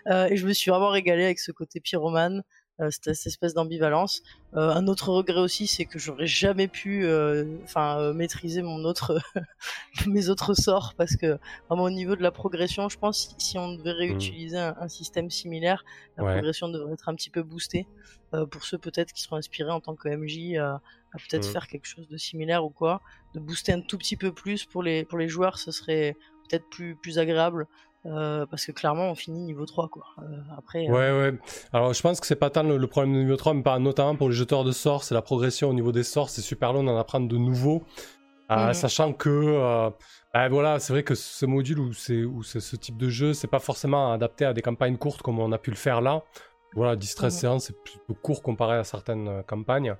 Euh, et je me suis vraiment régalée avec ce côté pyromane. Euh, cette, cette espèce d'ambivalence. Euh, un autre regret aussi, c'est que j'aurais jamais pu, euh, enfin, maîtriser mon autre, mes autres sorts, parce que vraiment au niveau de la progression, je pense si, si on devait réutiliser un, un système similaire, la Ouais. progression devrait être un petit peu boostée. Pour ceux peut-être qui seront inspirés en tant que MJ à, à peut-être Mm. faire quelque chose de similaire ou quoi, de booster un tout petit peu plus pour les pour les joueurs, ce serait peut-être plus plus agréable. Euh, parce que clairement on finit niveau 3 quoi. Euh, après euh, Ouais, ouais. Alors, je pense que c'est pas tant le, le problème de niveau 3, mais pas, notamment pour les jeteurs de sorts, c'est la progression au niveau des sorts. C'est super long d'en apprendre de nouveaux. Mhm. Sachant que, bah, voilà, c'est vrai que ce module ou, c'est- ou c'est ce type de jeu, c'est pas forcément adapté à des campagnes courtes comme on a pu le faire là. Voilà, 10-13 Mhm. séances, c'est plutôt court comparé à certaines campagnes.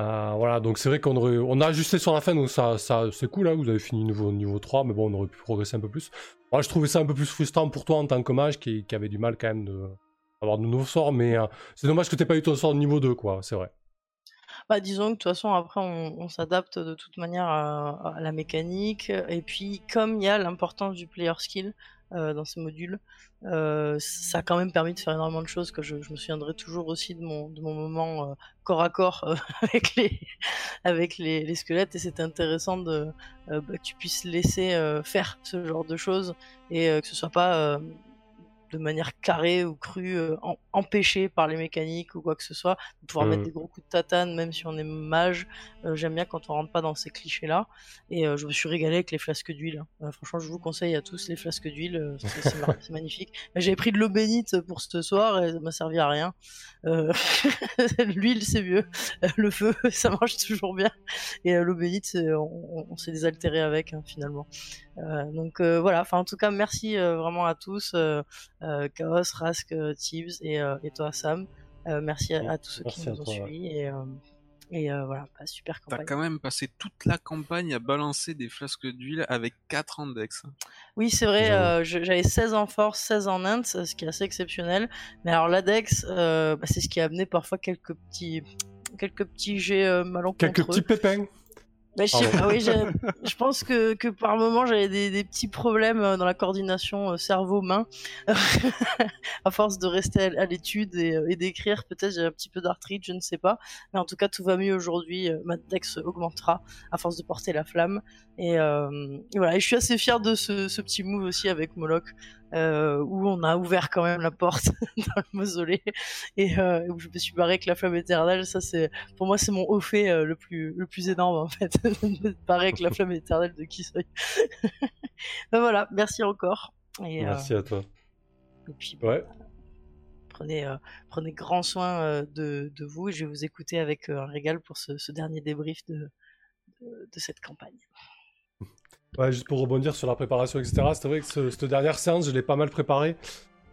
Euh, voilà, donc c'est vrai qu'on aurait, on a ajusté sur la fin, donc ça, c'est cool, hein, vous avez fini niveau, niveau 3, mais bon, on aurait pu progresser un peu plus. Moi, je trouvais ça un peu plus frustrant pour toi en tant que mage qui, avait du mal quand même de avoir de nouveaux sorts, mais euh, c'est dommage que t'aies pas eu ton sort de niveau 2, quoi, c'est vrai. Bah, disons que de toute façon, après, on, s'adapte de toute manière à la mécanique. Et puis, comme il y a l'importance du player skill euh, dans ce module, euh, ça a quand même permis de faire énormément de choses que je, je me souviendrai toujours aussi de mon, de mon moment euh, corps à corps euh, avec, les, avec les, les squelettes. Et c'était intéressant de, euh, bah, que tu puisses laisser euh, faire ce genre de choses et que ce soit pas de manière carrée ou crue, euh, em- empêchée par les mécaniques ou quoi que ce soit, de pouvoir mettre des gros coups de tatane, même si on est mage. Euh, J'aime bien quand on rentre pas dans ces clichés-là. Et euh, je me suis régalé avec les flasques d'huile. Euh, franchement, je vous conseille à tous les flasques d'huile. c'est magnifique. J'avais pris de l'eau bénite pour ce soir et ça m'a servi à rien. L'huile, c'est mieux. Le feu, ça marche toujours bien. Et l'eau bénite, on s'est désaltéré avec, hein, finalement. Euh, donc euh, voilà, enfin en tout cas merci euh, vraiment à tous, euh, euh, Chaos, Rask, Tibbs et, euh, et toi Sam. Euh, merci à, à tous ceux Merci qui nous ont suivis et, euh, et euh, voilà, bah, super T'as campagne. quand même passé toute la campagne à balancer des flasques d'huile avec 4 index. Oui c'est vrai, euh, j'avais 16 en force, 16 en int, ce qui est assez exceptionnel. Mais alors l'ADEX, euh, bah, c'est ce qui a amené parfois quelques petits quelques petits jets euh, malencontreux. Quelques petits pépins. Bah, je, sais Pardon. pas, oui, j'ai- je pense que, que par moment j'avais des, des petits problèmes euh, dans la coordination euh, cerveau-main. à force de rester à, l'étude et, euh, et d'écrire, peut-être j'ai un petit peu d'arthrite, je ne sais pas. Mais en tout cas, tout va mieux aujourd'hui. Ma dex augmentera à force de porter la flamme. Et, euh, et voilà, et je suis assez fier de ce, ce petit move aussi avec Moloch, euh, où on a ouvert quand même la porte dans le mausolée et euh, où je me suis barré avec la flamme éternelle. Ça, c'est pour moi, c'est mon haut fait euh, le plus le plus énorme en fait, de me barrer avec la flamme éternelle de Kisoi. ben voilà, merci encore. Et, Merci à toi. et puis Ouais. prenez prenez grand soin de, de vous et je vais vous écouter avec un régal pour ce, ce dernier débrief de, de de cette campagne. Juste pour rebondir sur la préparation, etc. C'est vrai que ce- cette dernière séance, je l'ai pas mal préparée.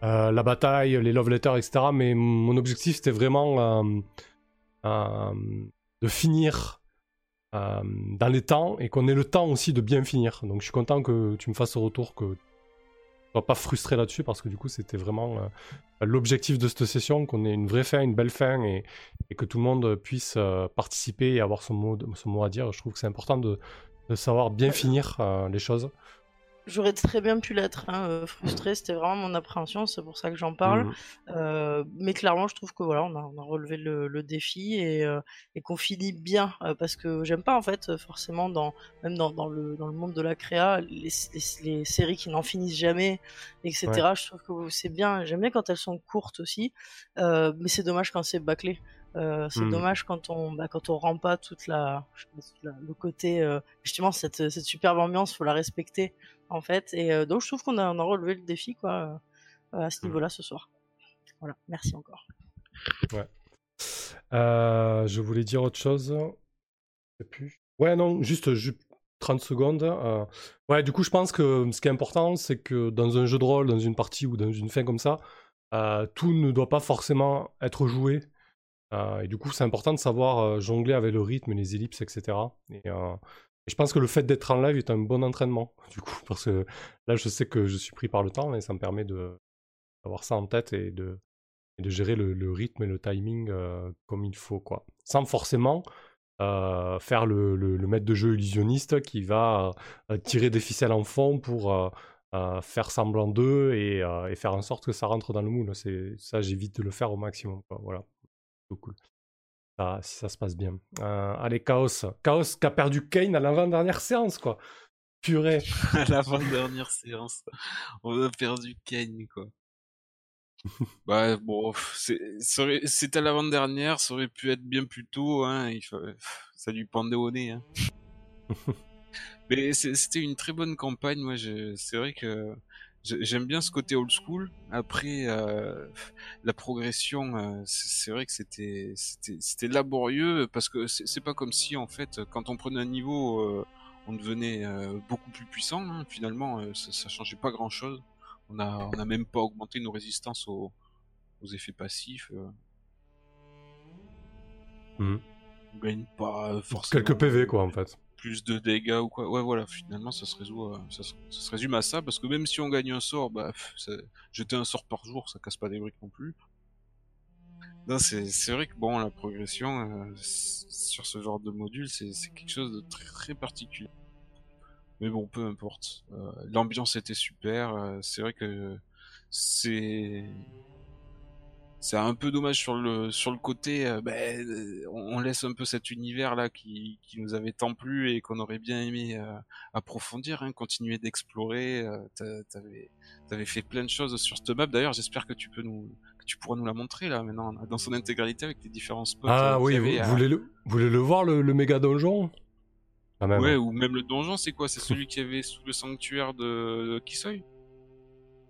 Euh, la bataille, les love letters, etc. Mais mon objectif, c'était vraiment euh, euh, de finir dans les temps et qu'on ait le temps aussi de bien finir. Donc je suis content que tu me fasses ce retour, que tu sois pas frustré là-dessus, parce que du coup, c'était vraiment l'objectif de cette session, qu'on ait une vraie fin, une belle fin, et, que tout le monde puisse participer et avoir son mot à dire. Je trouve que c'est important de de savoir bien finir euh, les choses. J'aurais très bien pu l'être, hein, euh, frustré, c'était vraiment mon appréhension, c'est pour ça que j'en parle. Euh, mais clairement, je trouve que voilà, on a, on a relevé le, le défi et, euh, et qu'on finit bien, euh, parce que j'aime pas en fait forcément dans même dans, dans le dans le monde de la créa les, les, les séries qui n'en finissent jamais, etc. Je trouve que c'est bien, j'aime bien quand elles sont courtes aussi, euh, mais c'est dommage quand c'est bâclé. Euh, c'est Mhm. dommage quand on bah, quand on rend pas toute la, je sais pas, toute la- le côté euh, justement cette cette superbe ambiance, faut la respecter en fait. Et euh, donc je trouve qu'on a, on a relevé le défi quoi à ce Mm. niveau-là ce soir. Voilà, merci encore. Euh, je voulais dire autre chose. Je sais plus. Ouais, non, juste, ju- 30 secondes. euh, Ouais, du coup, je pense que ce qui est important, c'est que dans un jeu de rôle, dans une partie ou dans une fin comme ça, euh, tout ne doit pas forcément être joué. Euh, et du coup, c'est important de savoir euh, jongler avec le rythme, les ellipses, etc. Et, euh, et je pense que le fait d'être en live est un bon entraînement, du coup, parce que là, je sais que je suis pris par le temps et ça me permet d'avoir ça en tête et de, gérer le, rythme et le timing comme il faut, quoi. Sans forcément faire le, maître de jeu illusionniste qui va tirer des ficelles en fond pour faire semblant d'eux et, et faire en sorte que ça rentre dans le moule. Ça, j'évite de le faire au maximum, quoi. Voilà. Cool. Ça, si ça se passe bien. Euh, allez, Chaos. Chaos qui a perdu Kane à l'avant-dernière séance, quoi. Purée. à l'avant-dernière séance. On a perdu Kane, quoi. bah, bon, c'est- c'était l'avant-dernière, ça aurait pu être bien plus tôt, hein. Il Ça lui pendait au nez, hein. Mais c'était une très bonne campagne, moi, c'est vrai que j'aime bien ce côté old school. Après, euh, la progression, euh, c'est vrai que c'était c'était laborieux parce que c'est pas comme si en fait, quand on prenait un niveau, euh, on devenait beaucoup plus puissant. hein. Finalement, ça, ça changeait pas grand chose. On a on a même pas augmenté nos résistances aux, aux effets passifs. Mhm. On gagne pas forcément Quelques PV, quoi, en fait. Plus de dégâts ou quoi. Ouais, voilà, finalement, ça se résout, euh, ça, résume à ça, parce que même si on gagne un sort, bah, jeter un sort par jour, ça casse pas des briques non plus. C'est, vrai que bon, la progression euh, sur ce genre de module, c'est, quelque chose de très, particulier. Mais bon, peu importe. Euh, l'ambiance était super. c'est vrai que c'est c'est un peu dommage sur le sur le côté euh, ben, euh, on, laisse un peu cet univers là qui, qui nous avait tant plu et qu'on aurait bien aimé euh, approfondir hein, continuer d'explorer euh, t'a- t'avais t'avais fait plein de choses sur cette map. D'ailleurs j'espère que tu peux nous que tu pourras nous la montrer là maintenant dans son intégralité avec les différents spots Ah oui, vous, voulez, le, vous voulez le voir, le, le méga donjon? Même. ouais ou même le donjon c'est quoi? C'est celui qui avait sous le sanctuaire de, de Kisoi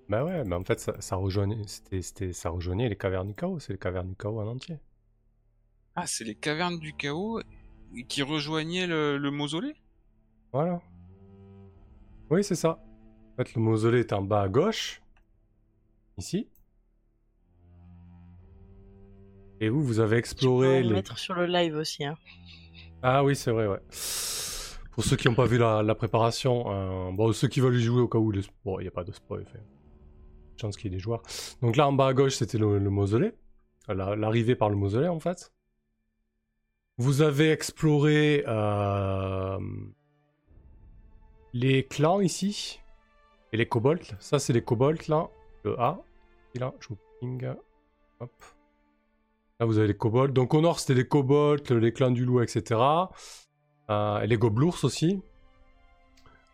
Bah ouais, mais en fait, ça, ça, rejoignait, c'était, c'était, ça rejoignait les cavernes du chaos, c'est les cavernes du chaos en entier. ah c'est les cavernes du chaos qui rejoignaient le, le mausolée? Voilà. Oui, c'est ça. En fait, le mausolée est en bas à gauche. Ici. Et vous, vous avez Tu peux exploré le les... mettre sur le live aussi. Hein. Ah oui, c'est vrai, ouais. Pour ceux qui n'ont pas vu la, la préparation, euh, bon, ceux qui veulent y jouer au cas où, les... bon, il n'y a pas de spoil, fait. Chance qu'il y ait des joueurs. Donc là, en bas à gauche, c'était le, mausolée, La- l'arrivée par le mausolée, en fait. Vous avez exploré euh, les clans ici, et les kobolds. Ça, c'est les kobolds, là, le A. Et là, je vous ping. Hop. Là, vous avez les kobolds. Donc, au nord, c'était les kobolds, les clans du loup, etc. Euh, et les gobelours aussi.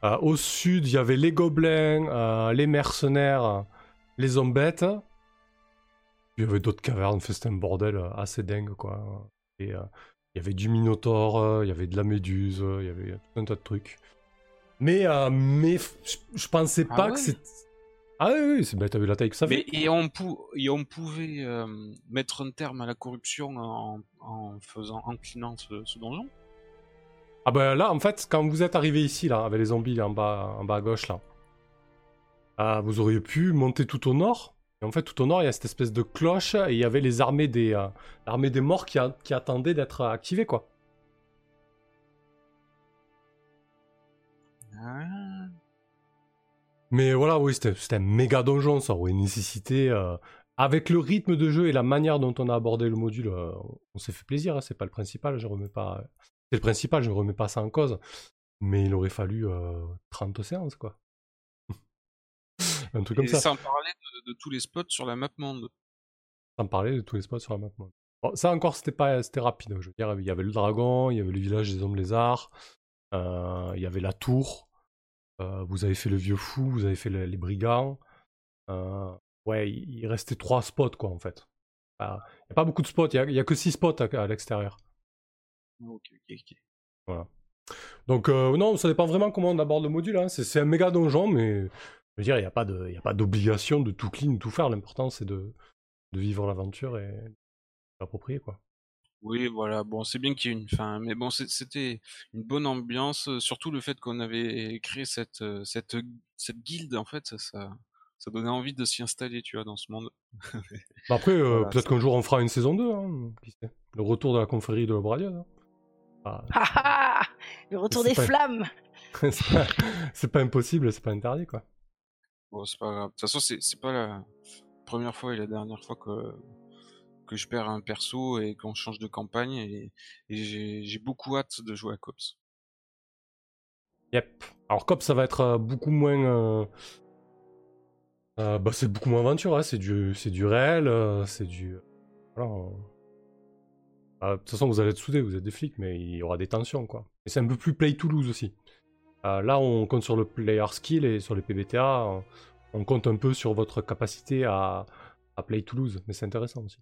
Euh, au sud, il y avait les gobelins, euh, les mercenaires, les hommes bêtes. Il y avait d'autres cavernes, c'était un bordel euh, assez dingue, quoi. Et euh, il y avait du minotaure, euh, il y avait de la méduse, il y avait tout un tas de trucs. Mais, euh, mais je, pensais Ah pas ouais? que c'était. Ah oui, oui, c'est t'as vu la taille que ça Mais fait. et on, pou- et on pouvait euh, mettre un terme à la corruption en, en faisant en clinant ce, ce donjon? Ah bah là, en fait, quand vous êtes arrivé ici, là, avec les zombies là, en, bas, en bas à gauche, là, ah, vous auriez pu monter tout au nord. Et en fait, tout au nord, il y a cette espèce de cloche, et il y avait les armées des, euh, l'armée des morts qui, a- qui attendaient d'être activées, quoi. Ah. Mais voilà, oui, c'était c'était un méga donjon, ça aurait nécessité... euh, avec le rythme de jeu et la manière dont on a abordé le module, euh, on s'est fait plaisir, hein, c'est pas le principal, je remets pas... C'est le principal, je remets pas ça en cause. mais il aurait fallu euh, 30 séances, quoi. Un truc comme ça. sans parler de, de tous les spots sur la map monde. Sans parler de tous les spots sur la map. moi. Bon, ça encore, c'était pas, c'était rapide. Je veux dire, il y avait le dragon, il y avait le village des hommes lézards, euh, il y avait la tour. euh, vous avez fait le vieux fou, vous avez fait le- les brigands. Euh, ouais, il, il restait trois spots, quoi, en fait. Il n'y a pas beaucoup de spots, il y a, que six spots à, à l'extérieur. Ok, ok, ok. Donc, euh, non, ça dépend vraiment comment on aborde le module. hein. C'est un méga donjon, mais je veux dire, il n'y a pas de- il y a pas d'obligation de tout clean, tout faire. L'important, c'est de, de vivre l'aventure et d'approprier, quoi. Oui, voilà. Bon, c'est bien qu'il y ait une fin, mais bon, c'était une bonne ambiance. euh, Surtout le fait qu'on avait créé cette euh, cette cette guilde, en fait, ça ça, ça donnait envie de s'y installer, tu vois, dans ce monde. Bah après, euh, Voilà, peut-être qu'un jour on fera une saison 2, hein, qui sait. Le retour de la confrérie de l'Obradia. hein. Ah, Ah ah Le retour des pas- flammes c'est pas, c'est pas impossible, c'est pas interdit, quoi. Bon, c'est pas grave. De toute façon, c'est pas la première fois et la dernière fois que que je perds un perso et qu'on change de campagne et, j'ai beaucoup hâte de jouer à Cops. Yep. Alors Cop, ça va être euh, beaucoup moins... euh, euh, bah, c'est beaucoup moins aventure, hein. c'est du, c'est du réel, c'est du... Voilà, on- Ah, de toute façon, vous allez être soudés, vous êtes des flics, mais il y aura des tensions, quoi. Et c'est un peu plus Play Toulouse aussi. Euh, là, on compte sur le player skill et sur les PBTA, on, on compte un peu sur votre capacité à, à Play Toulouse, mais c'est intéressant aussi.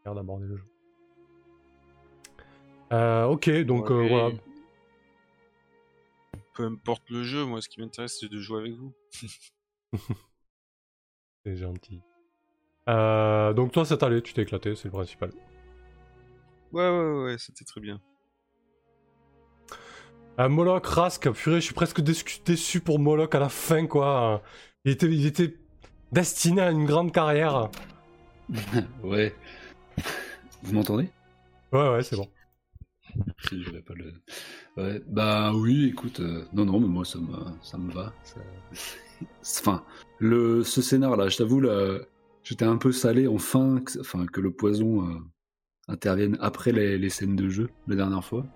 Regarde d'aborder le jeu. Euh, ok, donc euh, voilà. Peu importe le jeu, moi, ce qui m'intéresse, c'est de jouer avec vous. C'est gentil. Donc toi, ça allé, tu t'es éclaté, c'est le principal. Ouais, ouais, ouais, c'était très bien. Euh, Moloch, Rask, purée, je suis presque déçu, déçu pour Moloch à la fin, quoi. Il était, il était destiné à une grande carrière. ouais. Vous m'entendez? Ouais, ouais, c'est bon. Si, je vais pas le. Ouais, bah oui, écoute, euh, non, non, mais moi ça me, ça me va. ça- enfin, le, ce scénar-là, je t'avoue, là, j'étais un peu salé enfin, que, enfin, que le poison euh, intervienne après les, les scènes de jeu la dernière fois.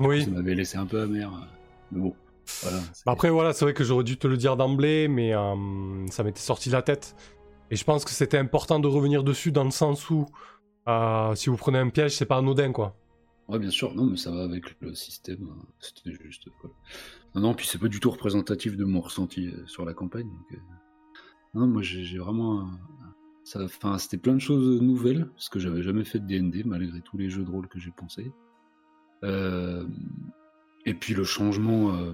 Oui. Ça m'avait laissé un peu amer. euh, Mais bon, voilà. Bah Après, voilà, c'est vrai que j'aurais dû te le dire d'emblée, mais euh, ça m'était sorti de la tête. Et je pense que c'était important de revenir dessus dans le sens où, euh, si vous prenez un piège, c'est pas anodin, quoi. Ouais, bien sûr, non, mais ça va avec le système. euh, C'était juste. voilà. Non, non, puis c'est pas du tout représentatif de mon ressenti sur la campagne. donc, euh, Non, moi j'ai vraiment. Enfin, c'était plein de choses nouvelles, parce que j'avais jamais fait de DND, malgré tous les jeux de rôle que j'ai pensé. Euh, Et puis le changement, euh,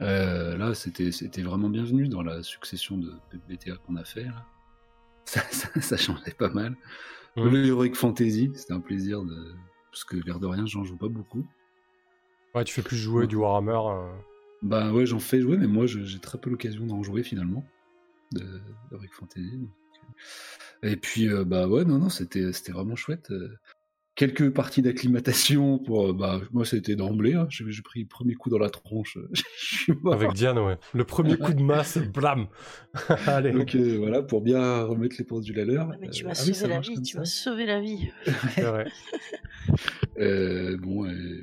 euh, là, c'était c'était vraiment bienvenu dans la succession de PBTA qu'on a fait. Là. Ça, ça, ça changeait pas mal. Mhm. Le Heroic Fantasy, c'était un plaisir de. Parce que l'air de rien, j'en joue pas beaucoup. Ouais, tu fais plus jouer du Warhammer. euh. Bah ouais, j'en fais jouer, mais moi j'ai très peu l'occasion d'en jouer finalement. De Heroic Fantasy. donc. Et puis, euh, bah ouais, non, non, c'était c'était vraiment chouette. Euh. Quelques parties d'acclimatation pour. euh, bah, moi c'était d'emblée, hein, j'ai pris le premier coup dans la tronche. je suis mort. Avec Diane, ouais. Le premier coup de masse, blam Allez. Donc euh, voilà, pour bien remettre les pendules à l'heure. Mais tu Euh, m'as ah oui, sauvé la vie, tu m'as sauvé la vie. C'est vrai. Euh, bon, euh,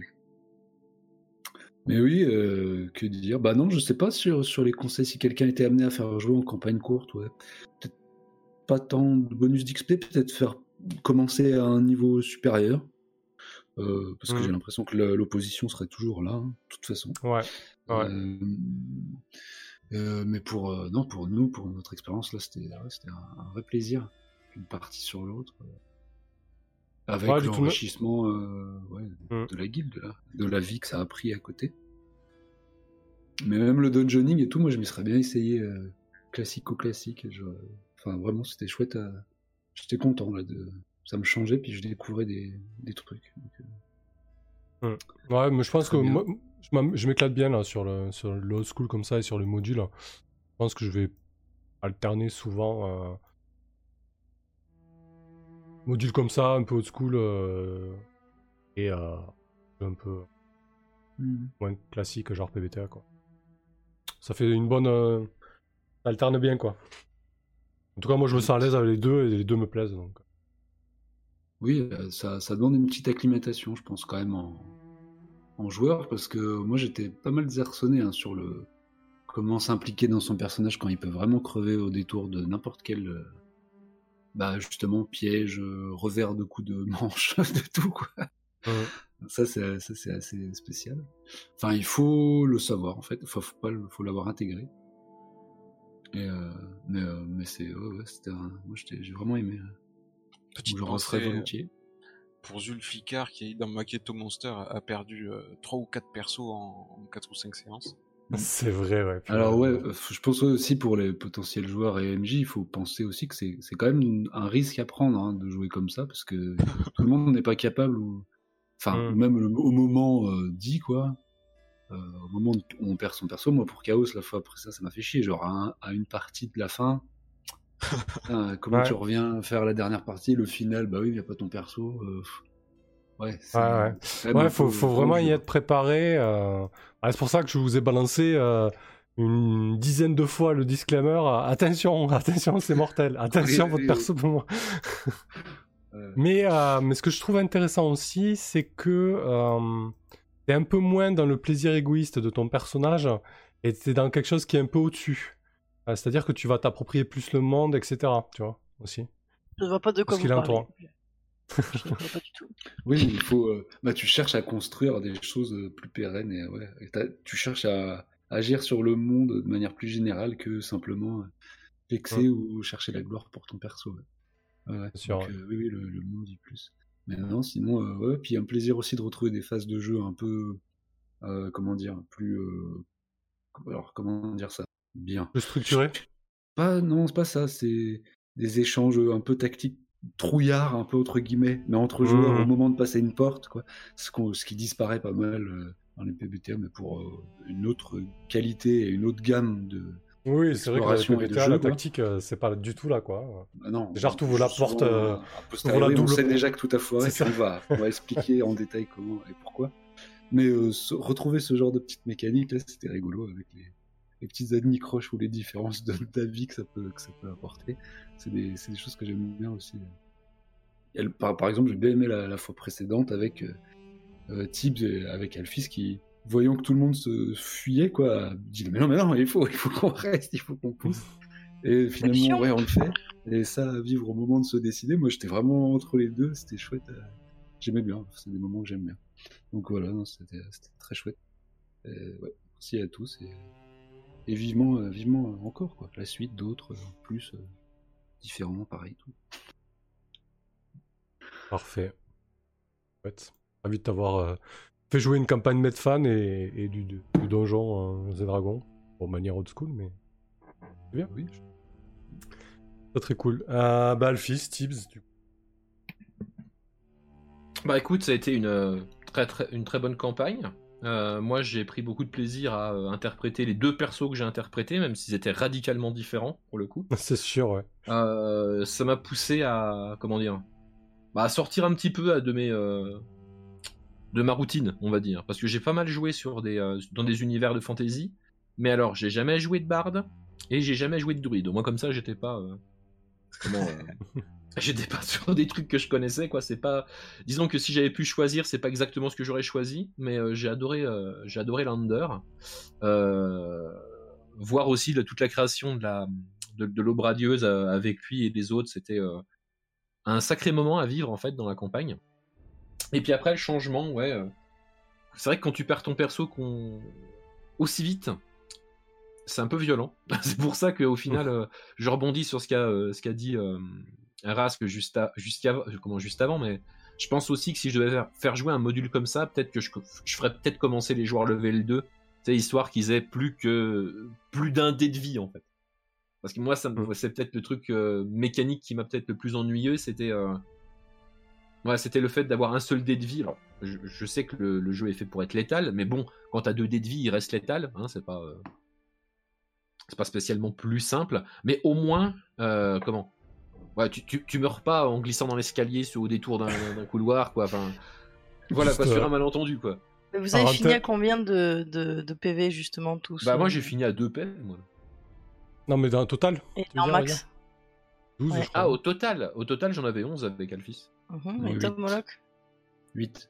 mais oui, euh, que dire? Bah non, je sais pas sur, sur les conseils si quelqu'un était amené à faire jouer en campagne courte, ouais. Peut-être pas tant de bonus d'XP, peut-être faire commencer à un niveau supérieur. Euh, parce que Mhm. j'ai l'impression que l'opposition serait toujours là, hein, de toute façon. Ouais. Ouais. Euh, euh, mais pour non pour nous, pour notre expérience là, c'était c'était un, un vrai plaisir, une partie sur l'autre, avec Ouais, l'enrichissement ouais, Mm. de la guilde, là, de la vie que ça a pris à côté. Mais même le dungeoning et tout, moi je m'y serais bien essayé classico-classique. Enfin vraiment, c'était chouette. à- J'étais content là de, ça me changeait puis je découvrais des, des trucs. Donc, euh, Ouais, mais je pense que moi, je m'éclate bien là sur le, sur school comme ça et sur le module. Je pense que je vais alterner souvent euh, module comme ça, un peu old school euh, et euh, un peu moins classique, genre PBTA quoi. Ça fait une bonne. ça alterne bien quoi. En tout cas, moi je me sens à l'aise avec les deux et les deux me plaisent donc. Oui, euh, ça, ça demande une petite acclimatation, je pense, quand même, en, en joueur parce que moi j'étais pas mal désarçonné hein, sur le comment s'impliquer dans son personnage quand il peut vraiment crever au détour de n'importe quel euh, bah justement piège, euh, revers de coups de manche, de tout quoi. Ça c'est ça c'est assez spécial. Enfin il faut le savoir en fait, enfin faut pas faut l'avoir intégré. Et euh, mais euh, mais c'est ouais, ouais, c'était un- moi j'étais- j'ai vraiment aimé. Petite je referais pensée, volontiers. pour Zulfikar qui dans Maketo Monster a perdu 3 ou 4 persos en 4 ou 5 séances. C'est vrai, ouais. Puis, Alors euh, ouais, euh, je pense aussi pour les potentiels joueurs et MJ, il faut penser aussi que c'est c'est quand même un risque à prendre hein, de jouer comme ça parce que tout le monde n'est pas capable ou enfin Mm. même le- au moment euh, dit quoi. Euh, au moment où on perd son perso, moi pour Chaos la fois après ça, ça m'a fait chier. Genre à, un- à une partie de la fin, putain, comment Ouais. tu reviens faire la dernière partie, le final, bah oui, il n'y a pas ton perso. euh, ouais, c'est Ouais, ouais. faut, vraiment y être préparé. euh. Ah, c'est pour ça que je vous ai balancé euh, une dizaine de fois le disclaimer. Attention, attention, c'est mortel. Attention, votre perso pour moi. Mais, mais ce que je trouve intéressant aussi, c'est que t'es un peu moins dans le plaisir égoïste de ton personnage et t'es dans quelque chose qui est un peu au-dessus. Euh, C'est-à-dire que tu vas t'approprier plus le monde, etc. Tu vois, aussi. Je ne vois pas de quoi Parce vous parlez. Je ne vois pas du tout. Oui, mais il faut. euh, bah, tu cherches à construire des choses euh, plus pérennes et ouais, et tu cherches à agir sur le monde de manière plus générale que simplement vexer ou chercher la gloire pour ton perso. Ouais. Ouais, sûr, Donc, euh, oui, oui, le, le monde dit plus. Mais non, sinon, euh, ouais, puis un plaisir aussi de retrouver des phases de jeu un peu, euh, comment dire, plus, euh, alors comment dire ça, bien. Plus structuré? Pas, non, c'est pas ça, c'est des échanges un peu tactiques, trouillards, un peu entre guillemets, mais entre joueurs Mhm. au moment de passer une porte, quoi. Ce, ce qui disparaît pas mal euh, dans les PBTA, mais pour euh, une autre qualité et une autre gamme de. Oui, c'est vrai que la jeu, la tactique, euh, c'est pas du tout là, quoi. Bah non, Déjà, retrouve la porte, euh, la on double sait porte. déjà que tout a foiré, ça. on va, on va expliquer en détail comment et pourquoi. Mais euh, retrouver ce genre de petites mécaniques, là, c'était rigolo avec les, les petites anicroches ou les différences de- d'avis que ça peut, que ça peut apporter. C'est des, c'est des choses que j'aime bien aussi. Elle, par, par exemple, j'ai bien aimé la, la fois précédente avec euh, euh, Tibbs et avec Alphys qui, voyant que tout le monde se fuyait, quoi, dit mais non, mais non, il faut, il faut qu'on reste, il faut qu'on pousse. Et finalement, ouais, on le fait. Et ça, vivre au moment de se décider, moi j'étais vraiment entre les deux, c'était chouette. euh, J'aimais bien, c'est des moments que j'aime bien. Donc voilà, c'était c'était très chouette. Et, ouais, merci à tous et, et vivement, euh, vivement encore, quoi. La suite, d'autres, euh, plus euh, différents, pareil, tout. Parfait. Chouette. Ravi de t'avoir euh, fait jouer une campagne Medfan et, et du, du, du donjon euh, The Dragon. Bon, manière old school, mais c'est bien. Oui. Très très cool. Euh, bah, Alphys, Tibbs, du coup. Bah écoute, ça a été une, euh, très, très, une très bonne campagne. Euh, moi, j'ai pris beaucoup de plaisir à euh, interpréter les deux persos que j'ai interprétés, même s'ils étaient radicalement différents pour le coup. C'est sûr, ouais. Euh, ça m'a poussé à comment dire, bah, à sortir un petit peu de mes euh, de ma routine, on va dire, parce que j'ai pas mal joué sur des euh, dans des univers de fantasy, mais alors j'ai jamais joué de barde et j'ai jamais joué de druide. Au moins comme ça, j'étais pas euh, comment euh, j'étais pas sur des trucs que je connaissais quoi. C'est pas disons que si j'avais pu choisir, c'est pas exactement ce que j'aurais choisi, mais j'ai adoré j'ai Lander. Voir aussi toute la création de la de, avec lui et les autres, c'était un sacré moment à vivre en fait dans la campagne. Et puis après le changement, ouais, euh, c'est vrai que quand tu perds ton perso qu'on aussi vite, c'est un peu violent. c'est pour ça qu'au final, euh, je rebondis sur ce qu'a euh, ce qu'a dit Rask juste, à- comment, juste avant, mais je pense aussi que si je devais faire, faire jouer un module comme ça, peut-être que je, je ferais peut-être commencer les joueurs level 2, c'est histoire qu'ils aient plus que plus d'un dé de vie en fait. Parce que moi, ça me- Mm. c'est peut-être le truc mécanique qui m'a peut-être le plus ennuyeux, c'était ouais, c'était le fait d'avoir un seul dé de vie. Alors, je, je sais que le, le jeu est fait pour être létal, mais bon, quand t'as deux dés de vie, il reste létal, hein, c'est pas euh, c'est pas spécialement plus simple, mais au moins, euh, comment? Ouais, tu, tu, tu meurs pas en glissant dans l'escalier sur- au détour d'un d'un couloir, quoi. Enfin, voilà, quoi, sur euh, un malentendu, quoi. Mais vous avez Alors, fini à combien de, de, de PV justement tous Bah, moi, j'ai fini à deux paix, moi. Non, mais dans le total Et en dire, max 12, Ouais. je crois. Ah, au total, au total, j'en avais 11 avec Alphys. Et oui. Tom Moloch 8.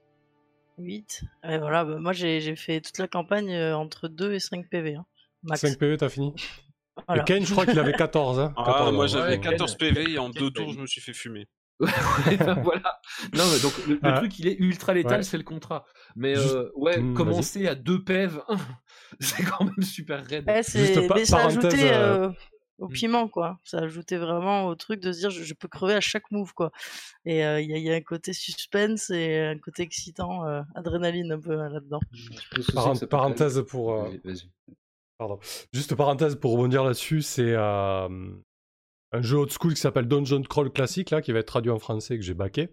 8. Ouais, voilà, bah, moi j'ai fait toute la campagne euh, entre 2 et 5 PV. hein, max. 5 PV, t'as fini? Voilà. Et Kane, je crois qu'il avait 14. Hein. Ah, 14, moi j'avais ouais. 14 PV et en Quel deux tours paye. je me suis fait fumer. Ouais, ben voilà. Non, mais donc le, le truc, il est ultra létal, Ouais. c'est le contrat. Mais Juste- euh, ouais, Hmm, commencer à deux PEV, c'est quand même super raide. Ouais, c'est- pa- mais ça parenthèse, ajoutait euh, euh, au Mm. piment, quoi. Ça ajoutait vraiment au truc de se dire je, je peux crever à chaque move, quoi. Et euh, il y, a- il y a un côté suspense et un côté excitant, euh, adrénaline un peu Parent- que ça peut parenthèse pour. euh. Pardon. Juste parenthèse pour rebondir là-dessus, c'est euh, un jeu old school qui s'appelle Dungeon Crawl Classic, là, qui va être traduit en français, que j'ai baqué.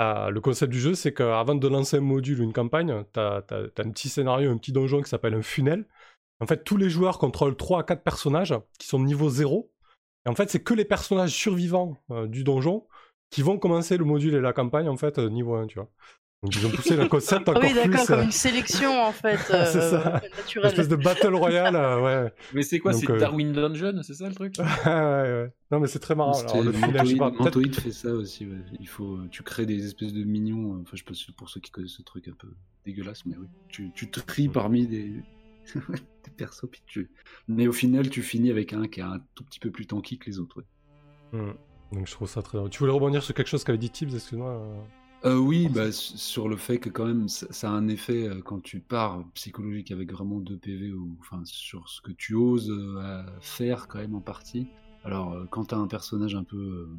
Euh, le concept du jeu, c'est qu'avant de lancer un module ou une campagne, tu as, un petit scénario, un petit donjon qui s'appelle un funnel. En fait, tous les joueurs contrôlent 3 à 4 personnages qui sont de niveau 0. Et en fait, c'est que les personnages survivants euh, du donjon qui vont commencer le module et la campagne, en fait, euh, niveau 1, tu vois. Donc, ils ont poussé le concept Ah encore oui, d'accord, plus. comme euh, une sélection en fait, C'est euh, ça. Une espèce de battle royale, euh, ouais. Mais c'est quoi C'est euh, Darwin Dungeon, c'est ça le truc? Ouais, ouais, ouais. Non, mais c'est très marrant. Alors, le pas, fait ça aussi. ouais. Il faut, tu crées des espèces de mignons. Enfin, je sais pas si pour ceux qui connaissent ce truc un peu dégueulasse, mais oui. Tu, tu tries parmi des, des persos, puis tu. Mais au final, tu finis avec un qui est un tout petit peu plus tanky que les autres. ouais. Hmm. Donc je trouve ça très. Tu voulais rebondir sur quelque chose qu'avait dit Tibbs, excuse-moi. euh. Euh, oui, bah, sur le fait que quand même ça, ça a un effet euh, quand tu pars psychologique avec vraiment 2 PV ou enfin sur ce que tu oses euh, faire quand même en partie. Alors quand t'as un personnage un peu euh,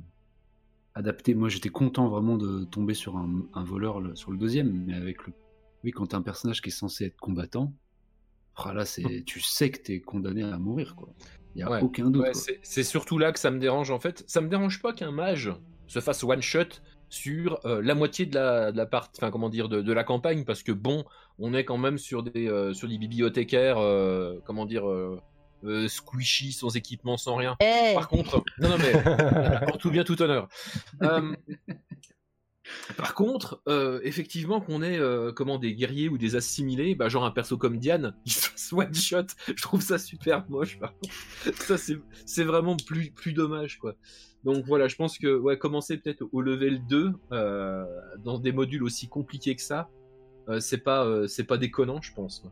adapté, moi j'étais content vraiment de tomber sur un, un voleur le- sur le deuxième, mais avec le oui quand t'as un personnage qui est censé être combattant, ah, là c'est tu sais que t'es condamné à mourir quoi. Il y a Ouais. aucun doute. Ouais, quoi. c'est c'est surtout là que ça me dérange en fait. Ça me dérange pas qu'un mage se fasse one shot sur euh, la moitié de la, de la partie, enfin comment dire, de, de la campagne, parce que bon, on est quand même sur des euh, sur des bibliothécaires, euh, comment dire, euh, euh, squishy, sans équipement, sans rien. Eh, Par contre, non non mais en tout bien tout honneur. Par contre, euh, effectivement, qu'on ait euh, comment des guerriers ou des assimilés, bah, genre un perso comme Diane, qui se one shot, je trouve ça super moche. Ça c'est vraiment plus dommage quoi. Donc voilà, je pense que ouais, commencer peut-être au level 2 euh, dans des modules aussi compliqués que ça, c'est pas déconnant, je pense.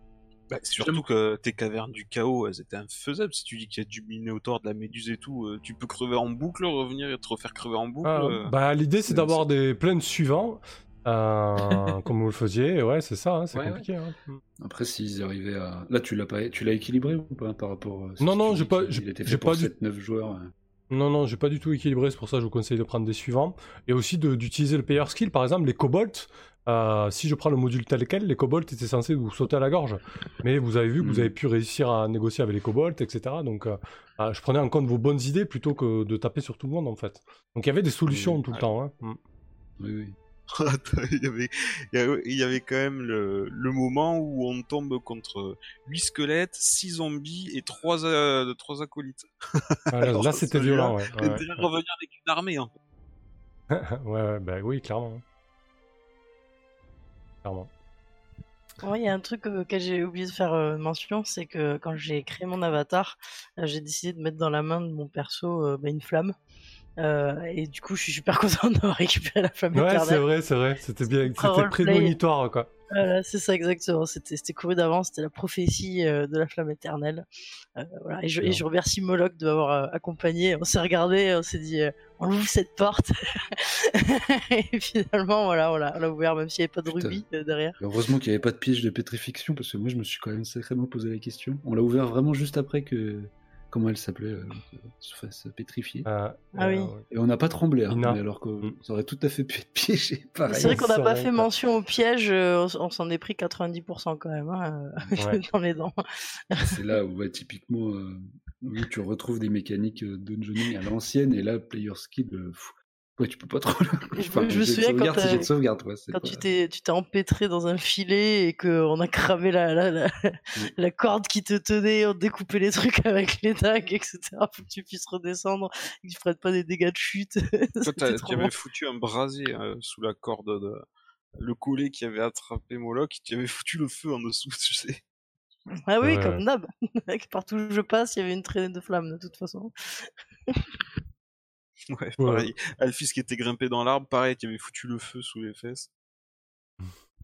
Bah, surtout que tes cavernes du chaos, elles étaient infaisables. Si tu dis qu'il y a du minotaure, de la méduse et tout, euh, tu peux crever en boucle, revenir et te refaire crever en boucle. Ah, euh. bah, L'idée, c'est c'est- d'avoir des plaines suivants, euh, comme vous le faisiez. Ouais, c'est ça, hein, c'est Ouais, compliqué. hein. Après, s'ils arrivaient à. Là, tu l'as pas, tu l'as équilibré ou pas par rapport. à- Non, non, j'ai pas- était fait pour pas du- 7-9 joueurs. hein. Non, non, j'ai pas du tout équilibré, c'est pour ça que je vous conseille de prendre des suivants. Et aussi d'utiliser le player skill, par exemple, les kobolds. Euh, si je prends le module tel quel, les kobolds étaient censés vous sauter à la gorge. Mais vous avez vu que vous Mm. avez pu réussir à négocier avec les kobolds, etc. Donc euh, euh, je prenais en compte vos bonnes idées plutôt que de taper sur tout le monde, en fait. Donc il y avait des solutions Oui, tout le ouais. temps. hein. Mm. Oui, oui. Il y avait, il y quand même le, le moment où on tombe contre 8 squelettes, 6 zombies et 3, trois acolytes. Ah, là, Alors, là, c'était violent, ouais. Ouais, déjà revenir avec une armée. Hein. ouais, ouais, bah oui, clairement. Clairement. Ouais, il y a un truc euh, auquel j'ai oublié de faire euh, mention, c'est que quand j'ai créé mon avatar, euh, j'ai décidé de mettre dans la main de mon perso bah, une flamme. Euh, et du coup, je suis super content d'avoir récupéré la flamme Ouais, c'est vrai, c'est vrai. C'était bien, c'était prémonitoire, quoi. Voilà, c'est ça exactement. C'était couru d'avance, c'était la prophétie euh, de la flamme éternelle. Euh, voilà. Et je, et je remercie Moloch de m'avoir euh, accompagné. On s'est regardé, on s'est dit, euh, on ouvre cette porte. et finalement, voilà, on a ouvert, même s'il n'y avait pas de Putain. rubis euh, derrière. Heureusement qu'il n'y avait pas de piège de pétrification, parce que moi je me suis quand même sacrément posé la question. On l'a ouvert vraiment juste après que. Comment elle s'appelait euh, Se fasse pétrifier. Euh, Ah oui. ouais. Et on n'a pas tremblé, hein, mais alors que Mm. ça aurait tout à fait pu être piégé. C'est vrai qu'on n'a pas fait mention au piège, euh, on, s'en est pris 90% quand même, hein, euh, Ouais. dans les dents. C'est là où ouais, typiquement euh, où tu retrouves des mécaniques euh, dungeoning à l'ancienne, et là, player skill, euh, ouais, tu peux pas trop. Je me- je me souviens quand de sauvegarde, ouais, pas- tu t'es tu t'es empêtré dans un filet et qu'on a cramé la, la, la, la corde qui te tenait, on découpait les trucs avec les dagues, etc. pour que tu puisses redescendre et que tu prennes pas des dégâts de chute. Toi, tu bon. avais foutu un brasier euh, sous la corde de. Le collet qui avait attrapé Moloch, tu avais foutu le feu en dessous, tu sais. Ah oui, Ouais, comme d'hab. Partout où je passe, il y avait une traînée de flammes de toute façon. Ouais, Ouais. pareil. Alphys qui était grimpé dans l'arbre, pareil, tu avais foutu le feu sous les fesses.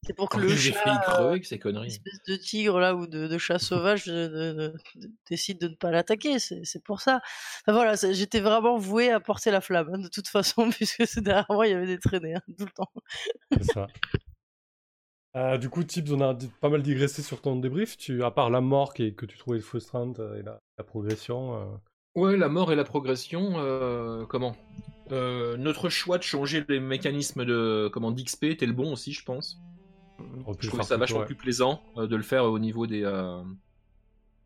C'est pour que Oh, le J'ai chat, euh, crever avec ces conneries. espèce de tigre là ou de, de chat sauvage euh, de- de- de- décide de ne pas l'attaquer. C'est pour ça. Enfin, voilà, j'étais vraiment voué à porter la flamme hein, de toute façon, puisque derrière moi il y avait des traînées hein, tout le temps. C'est ça. Euh, du coup, Tibbs, on a pas mal digressé sur ton débrief. Tu, à part la mort qui est- que tu trouvais frustrante euh, et la, la progression. Ouais, la mort et la progression, euh, comment? Euh, Notre choix de changer les mécanismes de comment d'XP était le bon aussi, je pense. Je trouvais ça vachement ouais. plus plaisant euh, de le faire au niveau des, euh,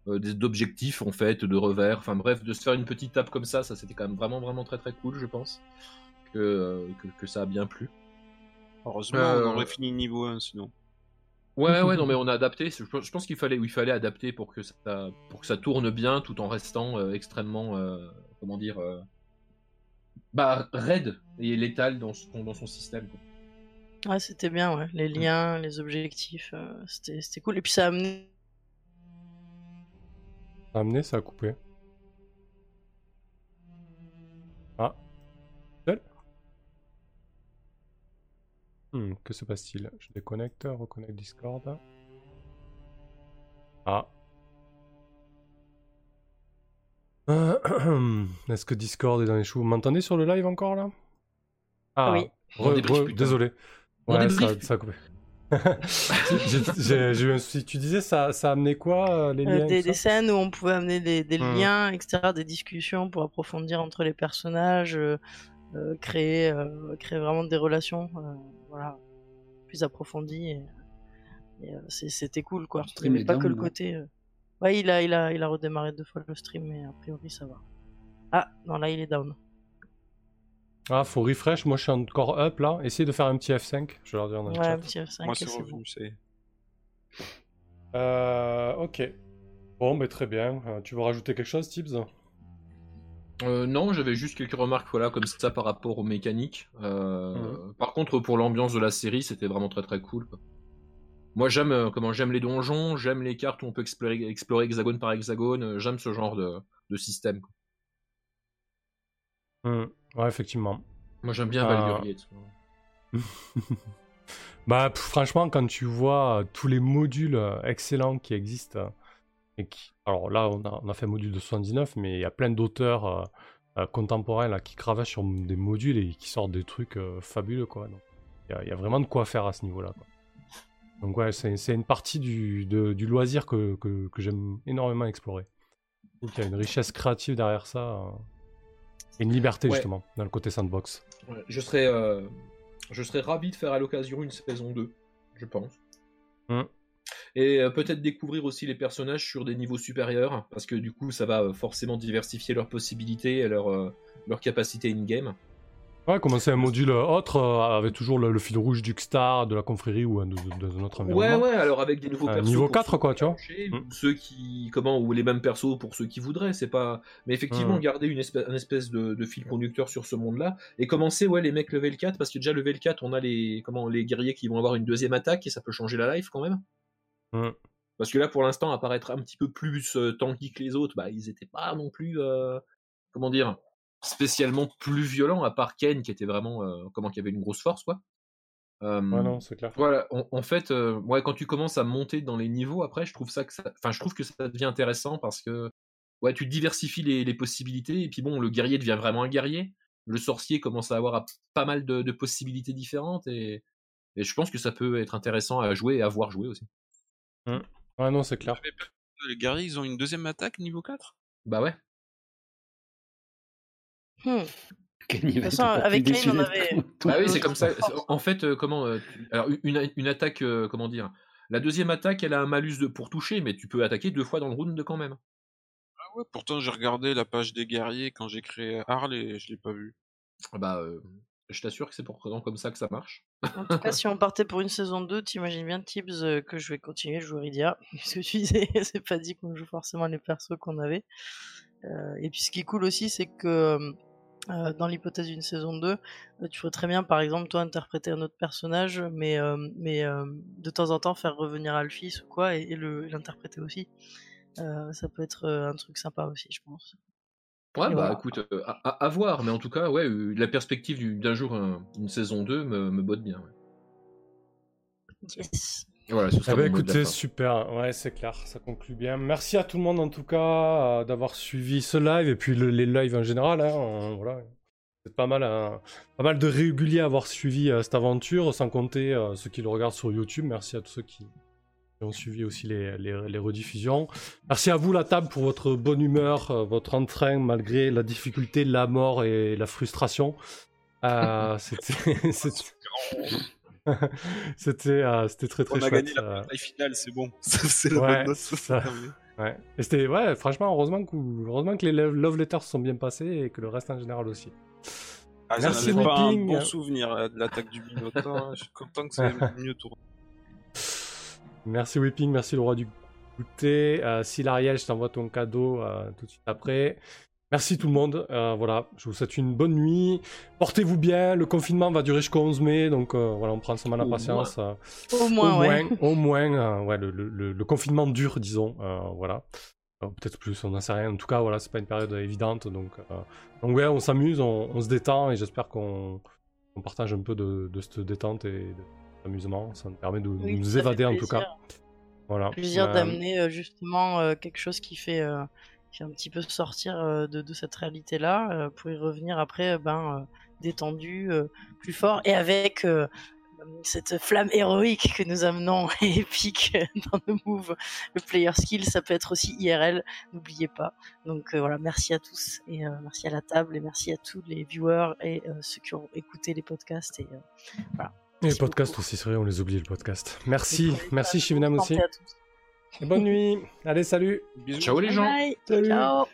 euh, des d'objectifs en fait, de revers, enfin bref, de se faire une petite tape comme ça, ça c'était quand même vraiment vraiment très très cool, je pense. Que, euh, que, que ça a bien plu. Heureusement, Euh, on aurait fini niveau 1 sinon. Ouais, ouais, non, mais on a adapté. Je pense je pense qu'il fallait, il fallait adapter pour que ça, pour que ça tourne bien, tout en restant euh, extrêmement, euh, comment dire, euh, bah raide et létal dans son, dans son système. quoi. Ouais, c'était bien, ouais. les liens, les objectifs, euh, c'était c'était cool. Et puis ça a amené Ça a amené, ça a coupé. Ah. Hmm, que se passe-t-il? Je déconnecte, reconnecte Discord. Ah. Euh, Est-ce que Discord est dans les choux? Vous m'entendez sur le live encore là? Ah Oui. Re- re- désolé. Ouais, ça, ça a coupé. J'ai- J'ai j'ai eu un souci. Tu disais, ça, ça a amené quoi euh, les euh, liens des, scènes où on pouvait amener des, des Hmm. liens, etc., des discussions pour approfondir entre les personnages, euh, créer, euh, créer vraiment des relations euh, voilà, plus. Et, et, euh, c'est- c'était cool, quoi. Il n'y avait pas que le côté. euh, Ouais, il a, il, a, il a redémarré deux fois le stream, mais a priori ça va. Ah, non, là il est down. Ah, faut refresh. Moi, je suis encore up là. Essayez de faire un petit F5. Je vais leur dire dans le Ouais, chat. un petit F5, Moi, c'est revenu, c'est. Euh, ok. Bon, mais très bien. Euh, tu veux rajouter quelque chose, Tibbs? Euh, non, j'avais juste quelques remarques voilà, comme ça par rapport aux mécaniques. Euh, Mhm. Par contre, pour l'ambiance de la série, c'était vraiment très très cool. quoi. Moi, j'aime euh, comment j'aime les donjons, j'aime les cartes où on peut explorer, explorer hexagone par hexagone. J'aime ce genre de, de système. quoi. Hmm, Ouais, effectivement. Moi, j'aime bien. Valkyrie. Bah, pff, franchement, quand tu vois tous les modules excellents qui existent, et qui... alors là, on a, on a fait un module de 79, mais il y a plein d'auteurs euh, euh, contemporains là, qui cravaient sur des modules et qui sortent des trucs euh, fabuleux, quoi. Il y, a- il y a vraiment de quoi faire à ce niveau-là. Donc, ouais, c'est une partie du, de- du loisir que, que, que j'aime énormément explorer. Il y a une richesse créative derrière ça, euh, et une liberté, Ouais. justement, dans le côté sandbox. Ouais, je serais, je serais ravi de faire à l'occasion une saison 2, je pense. Hmm. Et euh, peut-être découvrir aussi les personnages sur des niveaux supérieurs, parce que du coup, ça va euh, forcément diversifier leurs possibilités et leurs euh, leurs capacités in-game. Ouais, commencer un module autre euh, avec toujours le, le fil rouge du Star, de la confrérie ou de, de- de notre Ouais, environnement. ouais, alors avec des nouveaux Euh, persos. niveau pour 4, ceux quoi, tu vois. Ou ceux qui. Comment Ou les mêmes persos pour ceux qui voudraient, c'est pas. Mais effectivement, Hmm. garder une espèce, un espèce de, de fil conducteur sur ce monde-là. Et commencer, ouais, les mecs level 4, parce que déjà level 4, on a les, comment, les guerriers qui vont avoir une deuxième attaque et ça peut changer la life quand même. Hmm. Parce que là, pour l'instant, apparaître un petit peu plus euh, tanky que les autres, bah, ils étaient pas non plus, euh, comment dire, spécialement plus violents, à part Ken qui était vraiment, euh, comment, qui avait une grosse force, quoi. Euh, Ouais, non, c'est clair. voilà, en, en fait, euh, ouais, quand tu commences à monter dans les niveaux, après, je trouve ça que ça, enfin, je trouve que ça devient intéressant parce que, ouais, tu diversifies les, les possibilités et puis bon, le guerrier devient vraiment un guerrier. Le sorcier commence à avoir pas mal de, de possibilités différentes et, et je pense que ça peut être intéressant à jouer et à voir jouer aussi. Ouais, non, c'est clair. Les guerriers, ils ont une deuxième attaque niveau 4 Bah ouais. Hmm. De toute façon, avec Kane, on avait- Bah oui, c'est comme ça. En fait, euh, comment, euh, tu- alors une, une attaque, euh, comment dire, la deuxième attaque, elle a un malus de pour toucher, mais tu peux attaquer deux fois dans le round quand même. Ah ouais, pourtant j'ai regardé la page des guerriers quand j'ai créé Arl et je l'ai pas vu. Bah, euh, je t'assure que c'est pourtant comme ça que ça marche. En tout cas, si on partait pour une saison 2, t'imagines bien, Tibbs, euh, que je vais continuer de jouer Rydia. Puisque tu disais, c'est pas dit qu'on joue forcément les persos qu'on avait. Euh, et puis ce qui est cool aussi, c'est que euh, dans l'hypothèse d'une saison 2, euh, tu pourrais très bien, par exemple, toi, interpréter un autre personnage, mais, mais de temps en temps faire revenir Alphys ou quoi, et, et l'interpréter aussi. Ça peut être un truc sympa aussi, je pense. Ouais, Et bah voilà. écoute, euh, à, voir, mais en tout cas, ouais, euh, la perspective du- d'un jour un- une saison 2 me, me botte bien. ouais. Yes. Voilà, ce Eh ben, mon mot de la écoutez, fin. super, ouais, c'est clair, ça conclut bien. Merci à tout le monde en tout cas euh, d'avoir suivi ce live et puis le- les lives en général. hein, euh, voilà. C'est pas mal, hein, pas mal de réguliers à avoir suivi euh, cette aventure, sans compter euh, ceux qui le regardent sur YouTube. Merci à tous ceux qui ont suivi aussi les, les- les rediffusions. Merci à vous la table pour votre bonne humeur, euh, votre entrain malgré la difficulté, la mort et la frustration. Euh, c'était, c'était- euh, c'était très très On a chouette. gagné la euh. bataille finale, c'est bon. C'est la Ouais, bonne note. c'est ça. ça. Ouais. Et c'était, ouais, franchement, heureusement que, heureusement que les lo- love letters se sont bien passés et que le reste en général aussi. Ah, Merci, pas un bon souvenir de l'attaque du Minotaur. Je suis content que ça ait mieux tourné. Merci Whipping, merci le roi du goûter. Euh, Silariel, je t'envoie ton cadeau euh, tout de suite après. Merci tout le monde. Euh, voilà, je vous souhaite une bonne nuit. Portez-vous bien. Le confinement va durer jusqu'au 11 mai, donc euh, voilà, on prend son mal à Au patience. Au moins, au ouais. moins, au moins, ouais, le, le- le- le confinement dure, disons. voilà. Peut-être plus, on n'en sait rien. En tout cas, voilà, c'est pas une période évidente. Donc, donc ouais, on s'amuse, on, on se détend et j'espère qu'on on partage un peu de, de cette détente et de amusement. Ça nous permet de, Oui, nous évader en tout cas. Voilà. plaisir Euh, d'amener euh, justement euh, quelque chose qui fait, qui fait un petit peu sortir de, de cette réalité-là pour y revenir après, ben, détendu, plus fort et avec cette flamme héroïque que nous amenons et épique dans nos moves. Le player skill, ça peut être aussi IRL, n'oubliez pas. Donc euh, voilà, merci à tous et euh, merci à la table et merci à tous les viewers et euh, ceux qui ont écouté les podcasts et euh, et les podcasts aussi, c'est vrai, on les oublie, le podcast. Merci, merci Shivnam aussi. Et bonne nuit. Allez, salut. Bisous. Ciao les gens. Salut. Ciao.